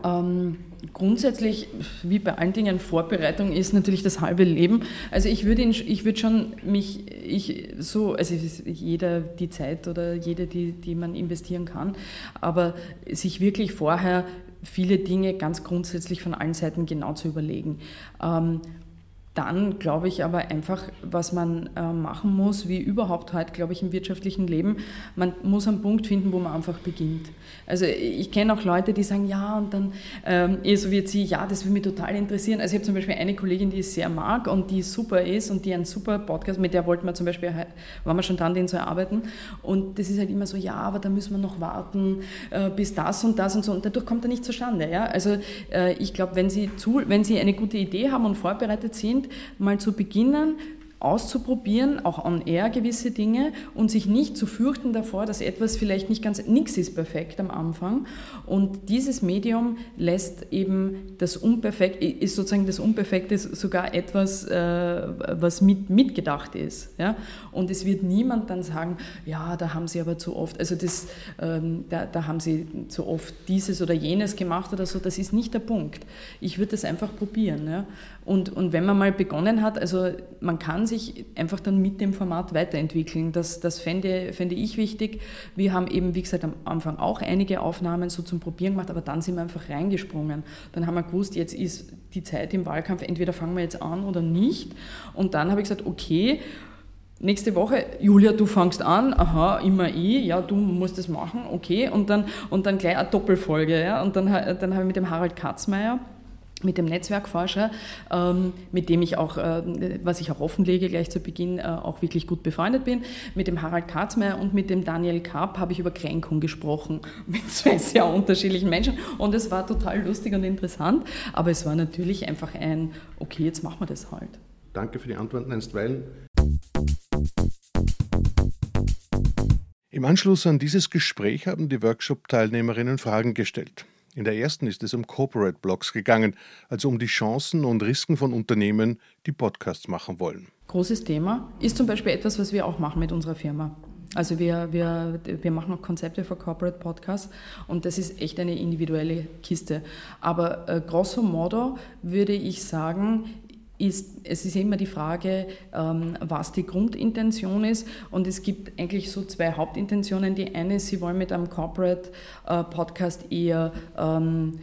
Ähm, grundsätzlich, wie bei allen Dingen, Vorbereitung ist natürlich das halbe Leben. Also ich würde, ich würde schon mich, ich so, also jeder die Zeit oder jede, die, die man investieren kann, aber sich wirklich vorher viele Dinge ganz grundsätzlich von allen Seiten genau zu überlegen. Ähm, dann glaube ich aber einfach, was man äh, machen muss, wie überhaupt heute, glaube ich, im wirtschaftlichen Leben, man muss einen Punkt finden, wo man einfach beginnt. Also ich kenne auch Leute, die sagen, ja, und dann, ähm, eh so jetzt sie, ja, das würde mich total interessieren. Also ich habe zum Beispiel eine Kollegin, die ich sehr mag und die super ist und die einen super Podcast, mit der wollten wir zum Beispiel, waren wir schon dran, den zu erarbeiten. Und das ist halt immer so, ja, aber da müssen wir noch warten, äh, bis das und das und so. Und dadurch kommt er nicht zustande. Ja? Also äh, ich glaube, wenn wenn Sie eine gute Idee haben und vorbereitet sind, mal zu beginnen, auszuprobieren, auch on air gewisse Dinge und sich nicht zu fürchten davor, dass etwas vielleicht nicht ganz, nichts ist perfekt am Anfang. Und dieses Medium lässt eben das Unperfekte, ist sozusagen das Unperfekte sogar etwas, äh, was mit, mitgedacht ist. Ja? Und es wird niemand dann sagen, ja, da haben sie aber zu oft, also das, ähm, da, da haben sie zu oft dieses oder jenes gemacht oder so, das ist nicht der Punkt. Ich würde das einfach probieren. Ja? Und, und wenn man mal begonnen hat, also man kann sich einfach dann mit dem Format weiterentwickeln. Das, das fände, fände ich wichtig. Wir haben eben, wie gesagt, am Anfang auch einige Aufnahmen so zum Probieren gemacht, aber dann sind wir einfach reingesprungen. Dann haben wir gewusst, jetzt ist die Zeit im Wahlkampf, entweder fangen wir jetzt an oder nicht. Und dann habe ich gesagt, okay, Nächste Woche, Julia, du fangst an, aha, immer ich, ja, du musst das machen, okay, und dann, und dann gleich eine Doppelfolge, ja, und dann, dann habe ich mit dem Harald Katzmeier, mit dem Netzwerkforscher, ähm, mit dem ich auch, äh, was ich auch offenlege gleich zu Beginn, äh, auch wirklich gut befreundet bin. Mit dem Harald Katzmeier und mit dem Daniel Kapp habe ich über Kränkung gesprochen, mit zwei sehr unterschiedlichen Menschen. Und es war total lustig und interessant, aber es war natürlich einfach ein, okay, jetzt machen wir das halt. Danke für die Antworten einstweilen. Im Anschluss an dieses Gespräch haben die Workshop-Teilnehmerinnen Fragen gestellt. In der ersten ist es um Corporate Blogs gegangen, also um die Chancen und Risiken von Unternehmen, die Podcasts machen wollen. Großes Thema ist zum Beispiel etwas, was wir auch machen mit unserer Firma. Also wir, wir, wir machen auch Konzepte für Corporate Podcasts und das ist echt eine individuelle Kiste. Aber äh, grosso modo würde ich sagen, ist, es ist immer die Frage, ähm, was die Grundintention ist. Und es gibt eigentlich so zwei Hauptintentionen. Die eine ist, Sie wollen mit einem Corporate äh, Podcast eher ähm,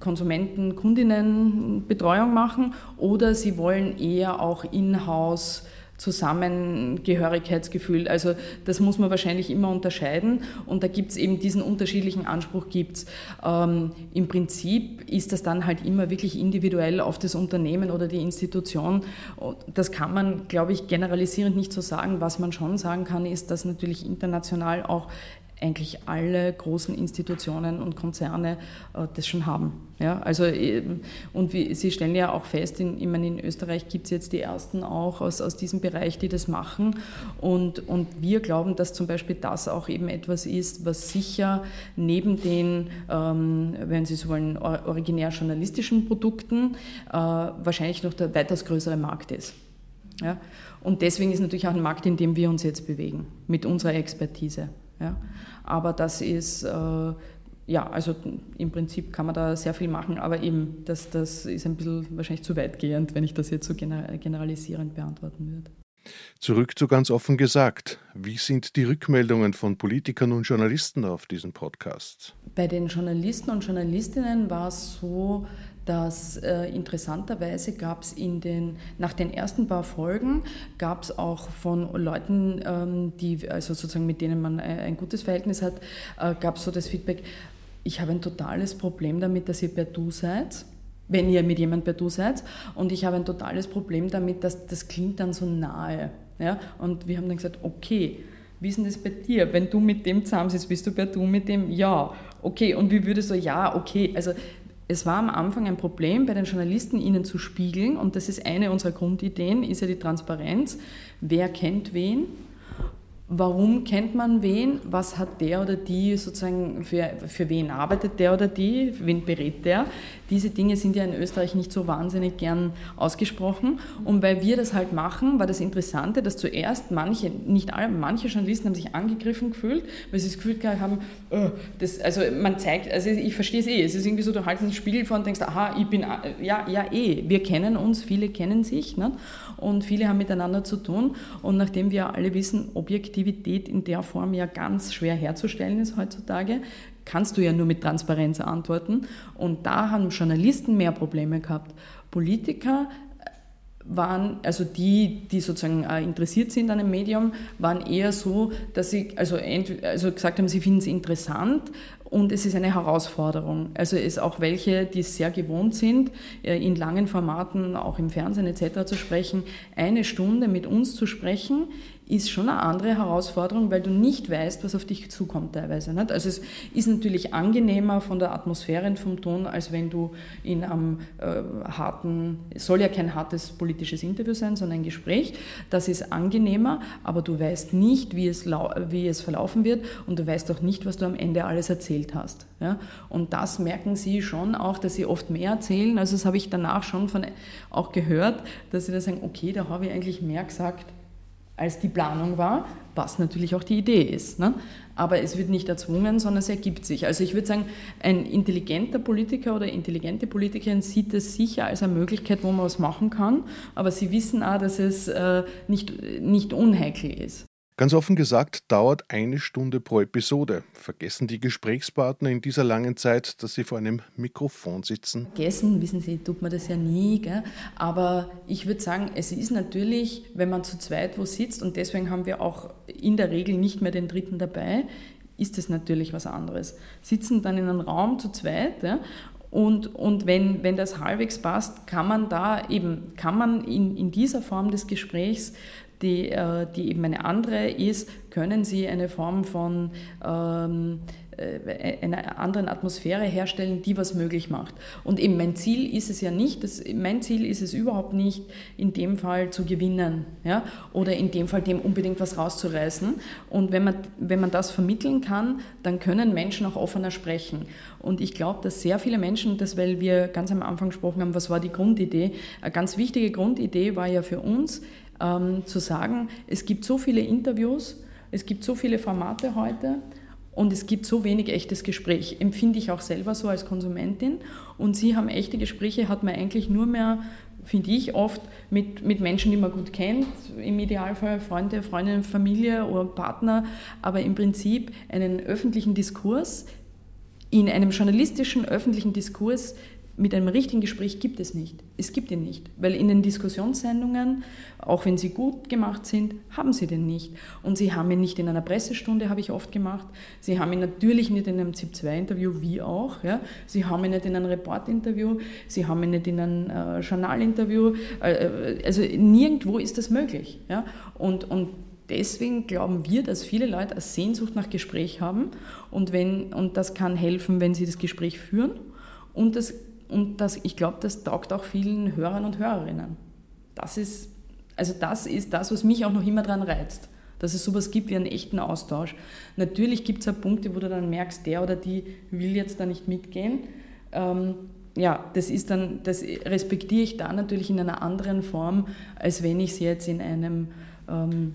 Konsumenten, Kundinnenbetreuung machen oder Sie wollen eher auch in-house Zusammengehörigkeitsgefühl. Also das muss man wahrscheinlich immer unterscheiden und da gibt es eben diesen unterschiedlichen Anspruch gibt's. Ähm, Im Prinzip ist das dann halt immer wirklich individuell auf das Unternehmen oder die Institution. Das kann man, glaube ich, generalisierend nicht so sagen. Was man schon sagen kann, ist, dass natürlich international auch eigentlich alle großen Institutionen und Konzerne äh, das schon haben. Ja, also, äh, und wie, Sie stellen ja auch fest, in, ich meine, in Österreich gibt es jetzt die ersten auch aus, aus diesem Bereich, die das machen. Und, und wir glauben, dass zum Beispiel das auch eben etwas ist, was sicher neben den, ähm, wenn Sie so wollen, originär journalistischen Produkten äh, wahrscheinlich noch der weitaus größere Markt ist. Ja? Und deswegen ist natürlich auch ein Markt, in dem wir uns jetzt bewegen, mit unserer Expertise. Ja? Aber das ist, äh, ja, also im Prinzip kann man da sehr viel machen, aber eben, das, das ist ein bisschen wahrscheinlich zu weitgehend, wenn ich das jetzt so generalisierend beantworten würde. Zurück zu ganz offen gesagt. Wie sind die Rückmeldungen von Politikern und Journalisten auf diesen Podcast? Bei den Journalisten und Journalistinnen war es so, dass äh, interessanterweise gab es in den, nach den ersten paar Folgen gab es auch von Leuten, ähm, die, also sozusagen mit denen man ein, äh, ein gutes Verhältnis hat, äh, gab es so das Feedback, ich habe ein totales Problem damit, dass ihr per Du seid wenn ihr mit jemandem per Du seid. Und ich habe ein totales Problem damit, dass das klingt dann so nahe. Ja? Und wir haben dann gesagt, okay, wie ist denn das bei dir? Wenn du mit dem zusammensitzt, bist du per Du mit dem? Ja. Okay, und wie würde so, ja, okay. Also es war am Anfang ein Problem bei den Journalisten, ihnen zu spiegeln, und das ist eine unserer Grundideen, ist ja die Transparenz. Wer kennt wen? Warum kennt man wen? Was hat der oder die sozusagen, für, für wen arbeitet der oder die? Wen berät der? Diese Dinge sind ja in Österreich nicht so wahnsinnig gern ausgesprochen. Und weil wir das halt machen, war das Interessante, dass zuerst manche, nicht alle, manche Journalisten haben sich angegriffen gefühlt, weil sie das Gefühl gehabt haben, oh, das, also man zeigt, also ich verstehe es eh, es ist irgendwie so, du haltest einen Spiegel vor und denkst, aha, ich bin, ja, ja eh, wir kennen uns, viele kennen sich ne? und viele haben miteinander zu tun. Und nachdem wir alle wissen, Objektivität in der Form ja ganz schwer herzustellen ist heutzutage, kannst du ja nur mit Transparenz antworten. Und da haben Journalisten mehr Probleme gehabt. Politiker waren, also die, die sozusagen interessiert sind an einem Medium, waren eher so, dass sie also, also gesagt haben, sie finden es interessant und es ist eine Herausforderung. Also es auch welche, die es sehr gewohnt sind, äh, in langen Formaten, auch im Fernsehen etc. zu sprechen, eine Stunde mit uns zu sprechen, ist schon eine andere Herausforderung, weil du nicht weißt, was auf dich zukommt teilweise. Nicht? Also es ist natürlich angenehmer von der Atmosphäre und vom Ton, als wenn du in einem äh, harten, es soll ja kein hartes politisches Interview sein, sondern ein Gespräch. Das ist angenehmer, aber du weißt nicht, wie es, wie es verlaufen wird und du weißt auch nicht, was du am Ende alles erzählt hast. Ja? Und das merken sie schon auch, dass sie oft mehr erzählen. Also das habe ich danach schon von, auch gehört, dass sie da sagen, okay, da habe ich eigentlich mehr gesagt, als die Planung war, was natürlich auch die Idee ist. Ne? Aber es wird nicht erzwungen, sondern es ergibt sich. Also ich würde sagen, ein intelligenter Politiker oder intelligente Politikerin sieht es sicher als eine Möglichkeit, wo man was machen kann, aber sie wissen auch, dass es äh, nicht, nicht unheikel ist. Ganz offen gesagt dauert eine Stunde pro Episode. Vergessen die Gesprächspartner in dieser langen Zeit, dass sie vor einem Mikrofon sitzen? Vergessen, wissen Sie, tut man das ja nie. Gell? Aber ich würde sagen, es ist natürlich, wenn man zu zweit wo sitzt und deswegen haben wir auch in der Regel nicht mehr den Dritten dabei, ist es natürlich was anderes. Sitzen dann in einem Raum zu zweit ja, und, und wenn, wenn das halbwegs passt, kann man da eben, kann man in, in dieser Form des Gesprächs die, äh, die eben eine andere ist, können Sie eine Form von ähm, äh, einer anderen Atmosphäre herstellen, die was möglich macht. Und eben mein Ziel ist es ja nicht, das, mein Ziel ist es überhaupt nicht, in dem Fall zu gewinnen ja? oder in dem Fall dem unbedingt was rauszureißen. Und wenn man, wenn man das vermitteln kann, dann können Menschen auch offener sprechen. Und ich glaube, dass sehr viele Menschen, das weil wir ganz am Anfang gesprochen haben, was war die Grundidee, eine ganz wichtige Grundidee war ja für uns, ähm, zu sagen, es gibt so viele Interviews, es gibt so viele Formate heute und es gibt so wenig echtes Gespräch. Empfinde ich auch selber so als Konsumentin. Und Sie haben echte Gespräche, hat man eigentlich nur mehr, finde ich, oft mit, mit Menschen, die man gut kennt, im Idealfall Freunde, Freundinnen, Familie oder Partner, aber im Prinzip einen öffentlichen Diskurs, in einem journalistischen öffentlichen Diskurs mit einem richtigen Gespräch gibt es nicht. Es gibt ihn nicht, weil in den Diskussionssendungen, auch wenn sie gut gemacht sind, haben sie den nicht. Und sie haben ihn nicht in einer Pressestunde, habe ich oft gemacht. Sie haben ihn natürlich nicht in einem ZIP-2-Interview, wie auch. Ja. Sie haben ihn nicht in einem Report-Interview, sie haben ihn nicht in einem äh, Journalinterview. Äh, äh, also nirgendwo ist das möglich. Ja. Und, und deswegen glauben wir, dass viele Leute eine Sehnsucht nach Gespräch haben und, wenn, und das kann helfen, wenn sie das Gespräch führen. Und das und das, ich glaube, das taugt auch vielen Hörern und Hörerinnen. Das ist, also das ist das, was mich auch noch immer daran reizt, dass es sowas gibt wie einen echten Austausch. Natürlich gibt es auch Punkte, wo du dann merkst, der oder die will jetzt da nicht mitgehen. Ähm, ja, das ist dann, das respektiere ich da natürlich in einer anderen Form, als wenn ich es jetzt in einem ähm,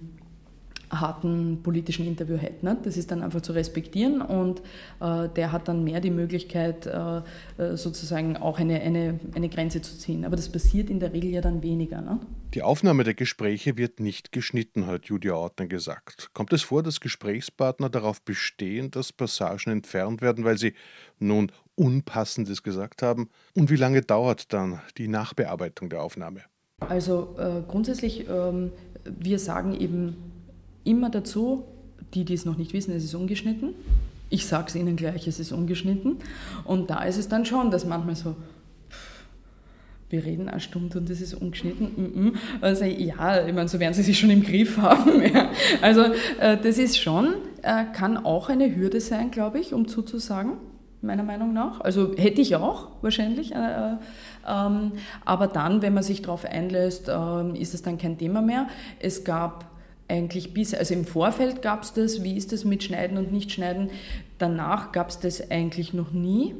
harten politischen Interview hätte. Ne? Das ist dann einfach zu respektieren und äh, der hat dann mehr die Möglichkeit, äh, äh, sozusagen auch eine, eine, eine Grenze zu ziehen. Aber das passiert in der Regel ja dann weniger. Ne? Die Aufnahme der Gespräche wird nicht geschnitten, hat Julia Ortner gesagt. Kommt es vor, dass Gesprächspartner darauf bestehen, dass Passagen entfernt werden, weil sie nun Unpassendes gesagt haben? Und wie lange dauert dann die Nachbearbeitung der Aufnahme? Also äh, grundsätzlich, ähm, wir sagen eben, immer dazu, die, die es noch nicht wissen, es ist ungeschnitten. Ich sage es ihnen gleich, es ist ungeschnitten. Und da ist es dann schon, dass manchmal so, wir reden eine Stunde und es ist ungeschnitten. Also ja, ich meine, so werden sie sich schon im Griff haben. Also äh, das ist schon, äh, kann auch eine Hürde sein, glaube ich, um zuzusagen, meiner Meinung nach. Also hätte ich auch wahrscheinlich. Äh, ähm, aber dann, wenn man sich darauf einlässt, ähm, ist es dann kein Thema mehr. Es gab eigentlich bis, also im Vorfeld gab es das, wie ist das mit Schneiden und Nicht-Schneiden, danach gab es das eigentlich noch nie,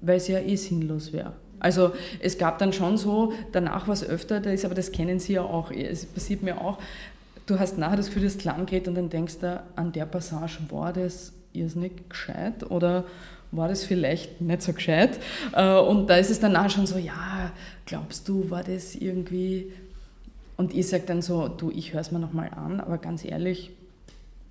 weil es ja eh sinnlos wäre. Also es gab dann schon so, danach war es öfter, das ist, aber das kennen Sie ja auch, es passiert mir auch, du hast nachher das Gefühl, das lang geht und dann denkst du, an der Passage war das irrsinnig gescheit oder war das vielleicht nicht so gescheit? Äh, und da ist es danach schon so, ja, glaubst du, war das irgendwie und ich sage dann so, du, ich höre es mir nochmal an, aber ganz ehrlich,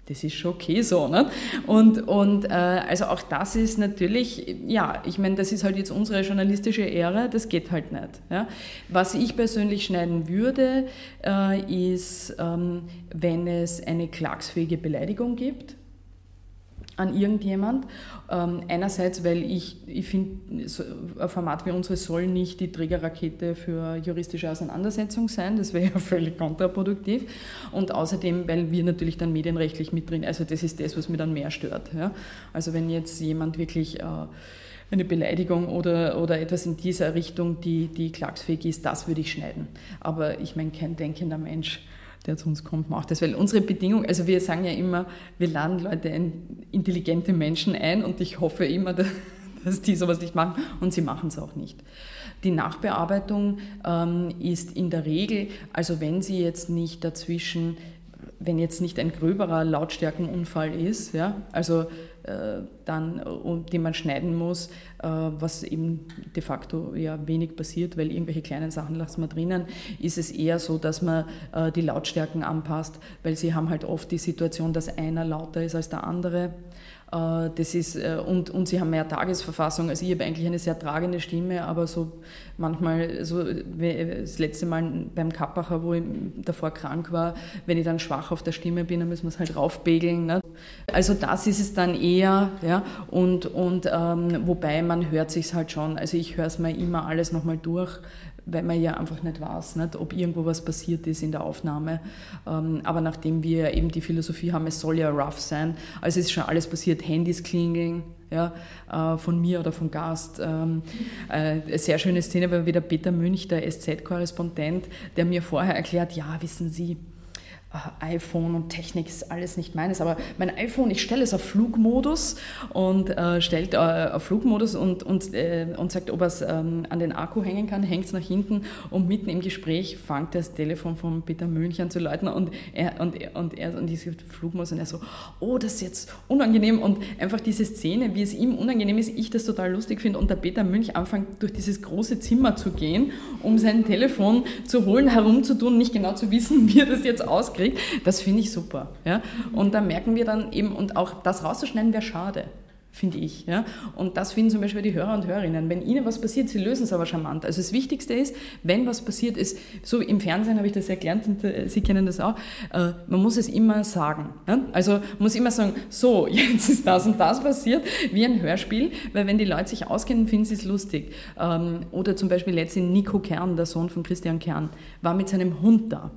das ist schon okay so. Ne? Und, und äh, also auch das ist natürlich, ja, ich meine, das ist halt jetzt unsere journalistische Ära, das geht halt nicht. Ja? Was ich persönlich schneiden würde, äh, ist, ähm, wenn es eine klagsfähige Beleidigung gibt an irgendjemand. Ähm, einerseits, weil ich, ich finde, so ein Format wie unseres soll nicht die Trägerrakete für juristische Auseinandersetzung sein, das wäre ja völlig kontraproduktiv. Und außerdem, weil wir natürlich dann medienrechtlich mit drin, also das ist das, was mir dann mehr stört. Ja? Also wenn jetzt jemand wirklich... Äh, eine Beleidigung oder, oder etwas in dieser Richtung, die, die klagsfähig ist, das würde ich schneiden. Aber ich meine, kein denkender Mensch der zu uns kommt, macht das. Weil unsere Bedingung, also wir sagen ja immer, wir laden Leute, intelligente Menschen ein und ich hoffe immer, dass die sowas nicht machen und sie machen es auch nicht. Die Nachbearbeitung ähm, ist in der Regel, also wenn sie jetzt nicht dazwischen, wenn jetzt nicht ein gröberer Lautstärkenunfall ist, ja, also äh, dann, den man schneiden muss, äh, was eben de facto ja wenig passiert, weil irgendwelche kleinen Sachen lassen wir drinnen, ist es eher so, dass man äh, die Lautstärken anpasst, weil sie haben halt oft die Situation, dass einer lauter ist als der andere. Äh, das ist, äh, und, und sie haben mehr Tagesverfassung. Also ich habe eigentlich eine sehr tragende Stimme, aber so manchmal, so das letzte Mal beim Kappacher, wo ich davor krank war, wenn ich dann schwach auf der Stimme bin, dann müssen wir es halt raufbegeln. Ne? Also das ist es dann eher, ja, und, und ähm, wobei man hört sich halt schon, also ich höre es mir immer alles nochmal durch, weil man ja einfach nicht weiß, nicht, ob irgendwo was passiert ist in der Aufnahme. Ähm, aber nachdem wir eben die Philosophie haben, es soll ja rough sein, also ist schon alles passiert, Handys klingeln, ja, äh, von mir oder vom Gast. Ähm, äh, eine sehr schöne Szene war wieder Peter Münch, der SZ-Korrespondent, der mir vorher erklärt, ja, wissen Sie, iPhone und Technik ist alles nicht meines, aber mein iPhone, ich stelle es auf Flugmodus und äh, stellt äh, auf Flugmodus und, und, äh, und sagt, ob er es ähm, an den Akku hängen kann, hängt es nach hinten und mitten im Gespräch fängt das Telefon von Peter Münch an zu läuten und er und er und er und diese Flugmodus und er so, oh, das ist jetzt unangenehm und einfach diese Szene, wie es ihm unangenehm ist, ich das total lustig finde und der Peter Münch anfängt durch dieses große Zimmer zu gehen, um sein Telefon zu holen, herumzutun, nicht genau zu wissen, wie er das jetzt auskriegt kriegt, das finde ich super. Ja? Und da merken wir dann eben, und auch das rauszuschneiden wäre schade finde ich. Ja? Und das finden zum Beispiel die Hörer und Hörerinnen. Wenn ihnen was passiert, sie lösen es aber charmant. Also das Wichtigste ist, wenn was passiert ist, so im Fernsehen habe ich das erklärt und äh, Sie kennen das auch, äh, man muss es immer sagen. Ja? Also man muss immer sagen, so, jetzt ist das und das passiert, wie ein Hörspiel, weil wenn die Leute sich auskennen, finden sie es lustig. Ähm, oder zum Beispiel letztens Nico Kern, der Sohn von Christian Kern, war mit seinem Hund da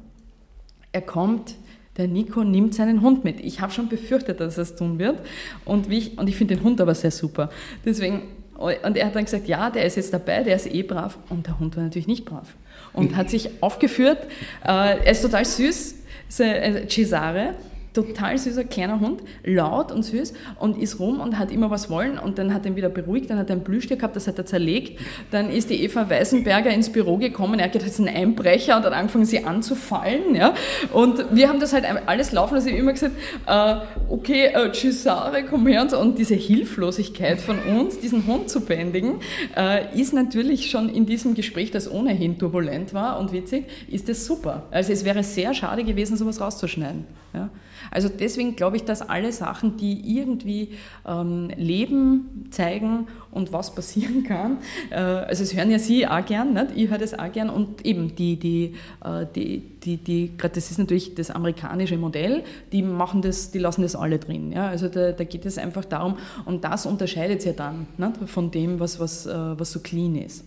er kommt, der Nico nimmt seinen Hund mit. Ich habe schon befürchtet, dass er es tun wird. Und, ich, und ich finde den Hund aber sehr super. Deswegen, und er hat dann gesagt, ja, der ist jetzt dabei, der ist eh brav. Und der Hund war natürlich nicht brav. Und hat sich aufgeführt. Äh, er ist total süß, Cesare total süßer kleiner Hund, laut und süß und ist rum und hat immer was wollen und dann hat er ihn wieder beruhigt, dann hat er ein Plüschtier gehabt, das hat er zerlegt, dann ist die Eva Weißenberger ins Büro gekommen, er hat gedacht, das ist ein Einbrecher und hat angefangen, sie anzufallen, ja, und wir haben das halt alles laufen lassen, immer gesagt, äh, okay, äh, Cesare, komm her und so, und diese Hilflosigkeit von uns, diesen Hund zu bändigen, äh, ist natürlich schon in diesem Gespräch, das ohnehin turbulent war und witzig, ist das super. Also es wäre sehr schade gewesen, sowas rauszuschneiden, ja. Also deswegen glaube ich, dass alle Sachen, die irgendwie ähm, Leben zeigen und was passieren kann, äh, also es hören ja Sie auch gern, nicht? ich höre das auch gern und eben die, die, äh, die, die, die gerade das ist natürlich das amerikanische Modell, die machen das, die lassen das alle drin. Ja? Also da, da geht es einfach darum, und das unterscheidet sich ja dann nicht? von dem, was, was, äh, was so clean ist.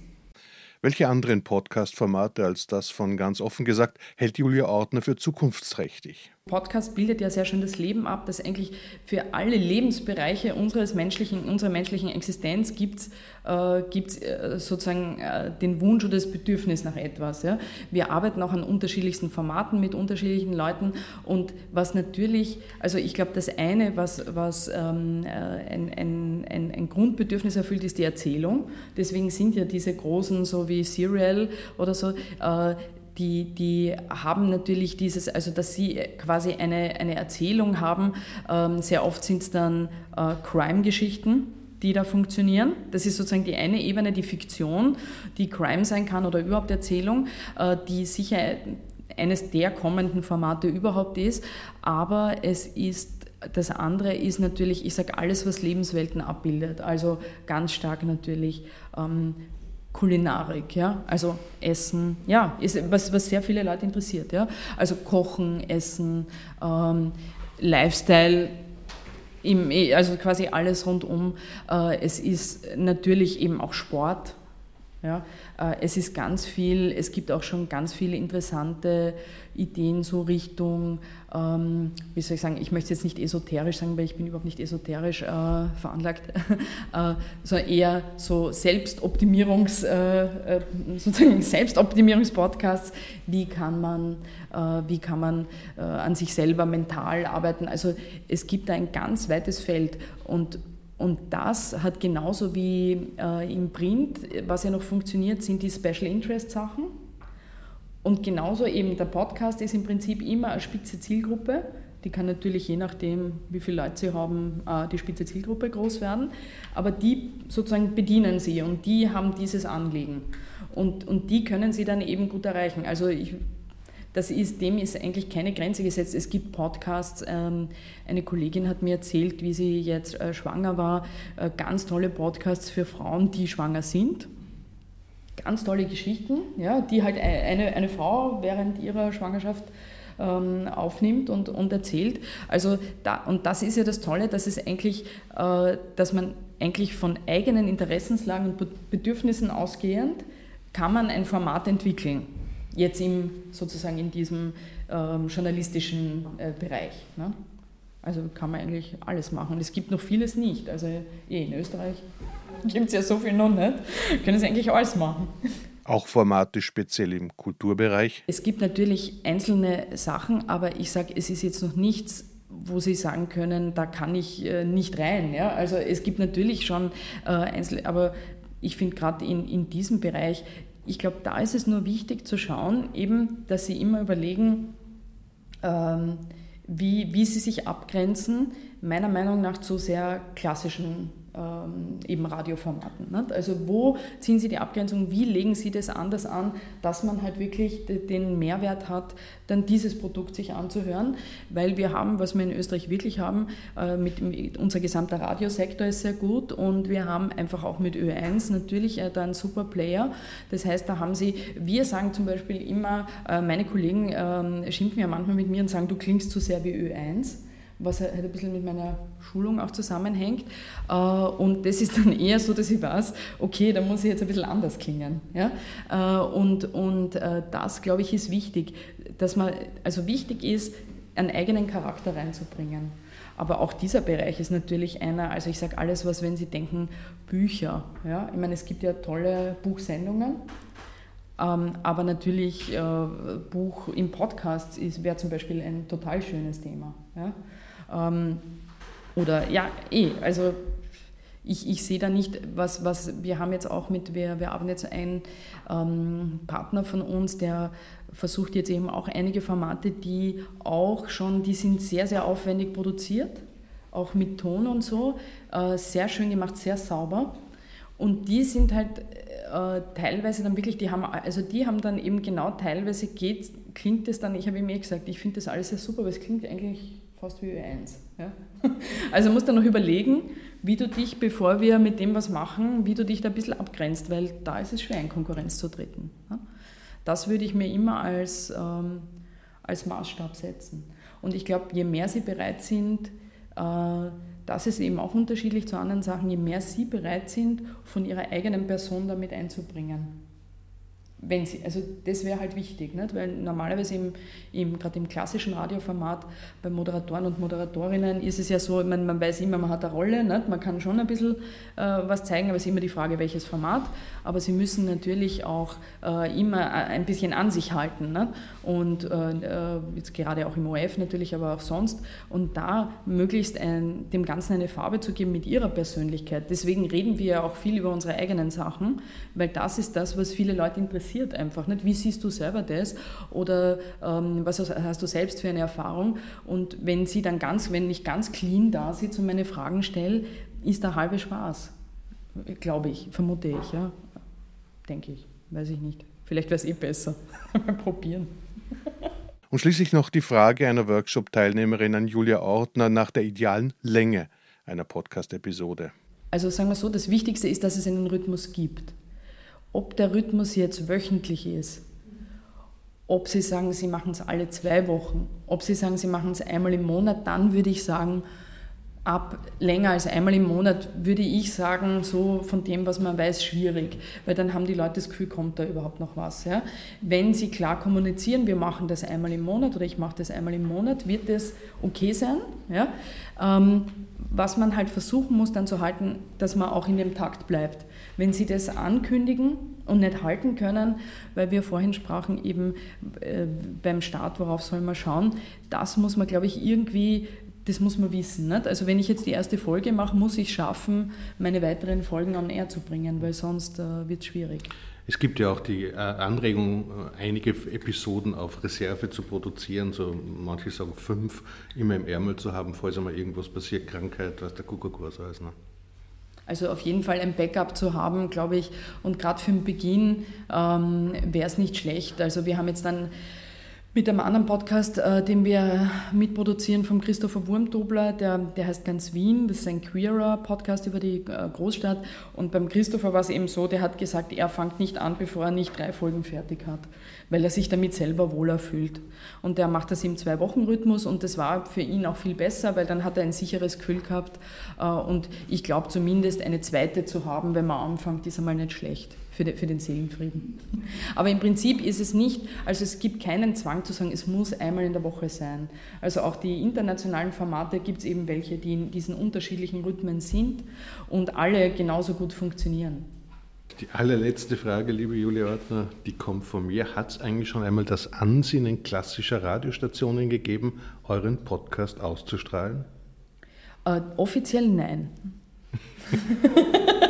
Welche anderen Podcast-Formate als das von ganz offen gesagt hält Julia Ortner für zukunftsträchtig? Podcast bildet ja sehr schön das Leben ab, dass eigentlich für alle Lebensbereiche unseres menschlichen, unserer menschlichen Existenz gibt es äh, äh, sozusagen äh, den Wunsch oder das Bedürfnis nach etwas. Ja? Wir arbeiten auch an unterschiedlichsten Formaten mit unterschiedlichen Leuten und was natürlich, also ich glaube, das eine, was, was ähm, äh, ein, ein, ein, ein, Grundbedürfnis erfüllt, ist die Erzählung. Deswegen sind ja diese großen, so wie Serial oder so, äh, die, die haben natürlich dieses, also dass sie quasi eine, eine Erzählung haben. Ähm, sehr oft sind es dann äh, Crime-Geschichten, die da funktionieren. Das ist sozusagen die eine Ebene, die Fiktion, die Crime sein kann oder überhaupt Erzählung, äh, die sicher eines der kommenden Formate überhaupt ist. Aber es ist das andere ist natürlich, ich sage alles, was Lebenswelten abbildet. Also ganz stark natürlich ähm, Kulinarik, ja, also Essen, ja, ist was, was sehr viele Leute interessiert, ja. Also Kochen, Essen, ähm, Lifestyle, im, also quasi alles rundum. Äh, es ist natürlich eben auch Sport, ja. Äh, es ist ganz viel, es gibt auch schon ganz viele interessante Ideen so Richtung, ähm, wie soll ich sagen, ich möchte jetzt nicht esoterisch sagen, weil ich bin überhaupt nicht esoterisch äh, veranlagt, äh, sondern eher so Selbstoptimierungs, äh, äh sozusagen Selbstoptimierungspodcasts, wie kann man, äh, wie kann man an sich selber mental arbeiten. Also es gibt da ein ganz weites Feld und und das hat genauso wie äh, im Print, was ja noch funktioniert, sind die Special Interest Sachen. Und genauso eben der Podcast ist im Prinzip immer eine spitze Zielgruppe. Die kann natürlich je nachdem, wie viele Leute sie haben, äh, die spitze Zielgruppe groß werden. Aber die sozusagen bedienen sie und die haben dieses Anliegen. Und, und die können sie dann eben gut erreichen. Also ich das ist, dem ist eigentlich keine Grenze gesetzt. Es gibt Podcasts. Ähm, eine Kollegin hat mir erzählt, wie sie jetzt äh, schwanger war. Äh, ganz tolle Podcasts für Frauen, die schwanger sind. Ganz tolle Geschichten, ja, die halt eine, eine Frau während ihrer Schwangerschaft ähm, aufnimmt und, und erzählt. Also da, und das ist ja das Tolle, dass es eigentlich, äh, dass man eigentlich von eigenen Interessenslagen und Bedürfnissen ausgehend kann man ein Format entwickeln jetzt im, sozusagen in diesem ähm, journalistischen äh, Bereich. Ne? Also kann man eigentlich alles machen. Und es gibt noch vieles nicht. Also eh, in Österreich gibt es ja so viel noch nicht. Können Sie eigentlich alles machen. Auch Formate speziell im Kulturbereich? Es gibt natürlich einzelne Sachen, aber ich sage, es ist jetzt noch nichts, wo Sie sagen können, da kann ich äh, nicht rein. Ja? Also es gibt natürlich schon äh, einzelne, aber ich finde gerade in, in diesem Bereich ich glaube, da ist es nur wichtig zu schauen, eben, dass Sie immer überlegen, ähm, wie, wie Sie sich abgrenzen, meiner Meinung nach zu sehr klassischen ähm, eben Radioformaten. Nicht? Also wo ziehen Sie die Abgrenzung, wie legen Sie das anders an, dass man halt wirklich den Mehrwert hat, dann dieses Produkt sich anzuhören, weil wir haben, was wir in Österreich wirklich haben, äh, mit, mit unser gesamter Radiosektor ist sehr gut und wir haben einfach auch mit Ö1 natürlich äh, da einen super Player. Das heißt, da haben Sie, wir sagen zum Beispiel immer, äh, meine Kollegen ähm, schimpfen ja manchmal mit mir und sagen, du klingst zu sehr wie Ö1 was halt ein bisschen mit meiner Schulung auch zusammenhängt. Äh, und das ist dann eher so, dass ich weiß, okay, da muss ich jetzt ein bisschen anders klingen. Äh, und, und äh, das, glaube ich, ist wichtig, dass man, also wichtig ist, einen eigenen Charakter reinzubringen. Aber auch dieser Bereich ist natürlich einer, also ich sage alles, was, wenn Sie denken, Bücher. Ja? Ich meine, es gibt ja tolle Buchsendungen, ähm, aber natürlich Buch im Podcast wäre zum Beispiel ein total schönes Thema. Ja? Ähm, oder ja, eh, also ich, ich sehe da nicht, was, was wir haben jetzt auch mit, wir, wir haben jetzt einen ähm, Partner von uns, der versucht jetzt eben auch einige Formate, die auch schon, die sind sehr, sehr aufwendig produziert, auch mit Ton und so, äh, sehr schön gemacht, sehr sauber. Und die sind halt äh, teilweise dann wirklich, die haben, also die haben dann eben genau teilweise geht, klingt es dann, ich habe ihm eh gesagt, ich finde das alles sehr super, aber es klingt eigentlich fast wie Ö1. Ja? Also musst du noch überlegen, wie du dich, bevor wir mit dem was machen, wie du dich da ein bisschen abgrenzt, weil da ist es schwer, in Konkurrenz zu treten. Ja? Das würde ich mir immer als, ähm, als Maßstab setzen. Und ich glaube, je mehr sie bereit sind, äh, das ist eben auch unterschiedlich zu anderen Sachen, je mehr sie bereit sind, von ihrer eigenen Person damit einzubringen wenn sie, also das wäre halt wichtig, nicht? weil normalerweise im, im, gerade im klassischen Radioformat bei Moderatoren und Moderatorinnen ist es ja so, man, man weiß immer, man hat eine Rolle, nicht? man kann schon ein bisschen äh, was zeigen, aber es ist immer die Frage, welches Format, aber sie müssen natürlich auch äh, immer ein bisschen an sich halten nicht? und äh, äh jetzt gerade auch im OF natürlich, aber auch sonst und da möglichst ein, dem Ganzen eine Farbe zu geben mit ihrer Persönlichkeit. Deswegen reden wir ja auch viel über unsere eigenen Sachen, weil das ist das, was viele Leute interessiert interessiert einfach. Nicht? Wie siehst du selber das? Oder ähm, was hast du selbst für eine Erfahrung? Und wenn sie dann ganz, wenn ich ganz clean da sitze und meine Fragen stelle, ist der halbe Spaß. Glaube ich, vermute ich, ja. Denke ich, weiß ich nicht. Vielleicht wäre es eh besser. Mal probieren. Und schließlich noch die Frage einer Workshop-Teilnehmerin an Julia Ortner nach der idealen Länge einer Podcast-Episode. Also sagen wir so, das Wichtigste ist, dass es einen Rhythmus gibt. Ob der Rhythmus jetzt wöchentlich ist, ob Sie sagen, Sie machen es alle zwei Wochen, ob Sie sagen, Sie machen es einmal im Monat, dann würde ich sagen, ab länger als einmal im Monat würde ich sagen, so von dem, was man weiß, schwierig, weil dann haben die Leute das Gefühl, kommt da überhaupt noch was. Ja? Wenn sie klar kommunizieren, wir machen das einmal im Monat oder ich mache das einmal im Monat, wird das okay sein. Ja? Ähm, was man halt versuchen muss dann zu halten, dass man auch in dem Takt bleibt. Wenn sie das ankündigen und nicht halten können, weil wir vorhin sprachen, eben äh, beim Start, worauf soll man schauen, das muss man, glaube ich, irgendwie das muss man wissen. Nicht? Also wenn ich jetzt die erste Folge mache, muss ich schaffen, meine weiteren Folgen an Air zu bringen, weil sonst äh, wird es schwierig. Es gibt ja auch die äh, Anregung, einige Episoden auf Reserve zu produzieren, so manche sagen fünf immer im Ärmel zu haben, falls einmal irgendwas passiert, Krankheit, was der Kuckuck was alles. Ne? Also auf jeden Fall ein Backup zu haben, glaube ich, und gerade für den Beginn ähm, wäre es nicht schlecht. Also wir haben jetzt dann mit einem anderen Podcast, äh, den wir mitproduzieren vom Christopher Wurmdobler, der, der heißt ganz Wien, das ist ein queerer Podcast über die äh, Großstadt. Und beim Christopher war es eben so, der hat gesagt, er fängt nicht an, bevor er nicht drei Folgen fertig hat, weil er sich damit selber wohler fühlt. Und der macht das im Zwei-Wochen-Rhythmus und das war für ihn auch viel besser, weil dann hat er ein sicheres Gefühl gehabt. Äh, und ich glaube zumindest eine zweite zu haben, wenn man anfängt, ist einmal nicht schlecht für, den, für den Seelenfrieden. Aber im Prinzip ist es nicht, also es gibt keinen Zwang zu sagen, es muss einmal in der Woche sein. Also auch die internationalen Formate gibt es eben welche, die in diesen unterschiedlichen Rhythmen sind und alle genauso gut funktionieren. Die allerletzte Frage, liebe Julia Ortner, die kommt von mir. Hat es eigentlich schon einmal das Ansinnen klassischer Radiostationen gegeben, euren Podcast auszustrahlen? Äh, offiziell nein.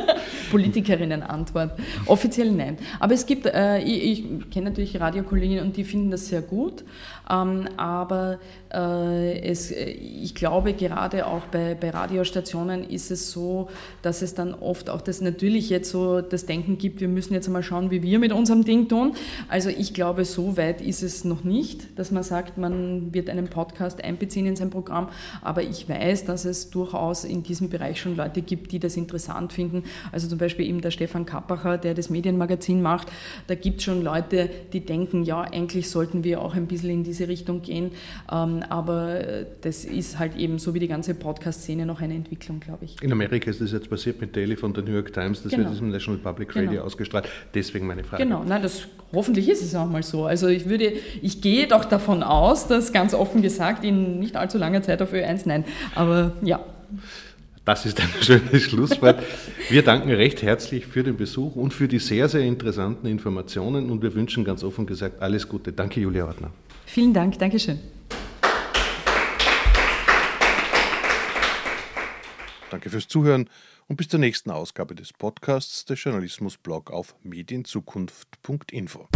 Politikerinnen-Antwort. Offiziell nein. Aber es gibt, äh, ich, ich kenne natürlich Radiokolleginnen und die finden das sehr gut, ähm, aber es, ich glaube, gerade auch bei, bei Radiostationen ist es so, dass es dann oft auch das natürlich jetzt so das Denken gibt, wir müssen jetzt mal schauen, wie wir mit unserem Ding tun. Also ich glaube, so weit ist es noch nicht, dass man sagt, man wird einen Podcast einbeziehen in sein Programm, aber ich weiß, dass es durchaus in diesem Bereich schon Leute gibt, die das interessant finden. Also zum Beispiel eben der Stefan Kappacher, der das Medienmagazin macht, da gibt es schon Leute, die denken, ja, eigentlich sollten wir auch ein bisschen in diese Richtung gehen. Ähm, aber äh, das ist halt eben so wie die ganze Podcast-Szene noch eine Entwicklung, glaube ich. In Amerika ist das jetzt passiert mit Daily von der New York Times, das genau. wird im National Public Radio genau. ausgestrahlt. Deswegen meine Frage. Genau, nein, das, hoffentlich ist es auch mal so. Also ich würde, ich gehe doch davon aus, dass ganz offen gesagt in nicht allzu langer Zeit auf Ö1, nein, aber ja. Das ist ein schönes Schlusswort. Wir danken recht herzlich für den Besuch und für die sehr, sehr interessanten Informationen und wir wünschen ganz offen gesagt alles Gute. Danke, Julia Ortner. Vielen Dank, Dankeschön. Danke fürs Zuhören und bis zur nächsten Ausgabe des Podcasts der Journalismusblog auf medienzukunft.info.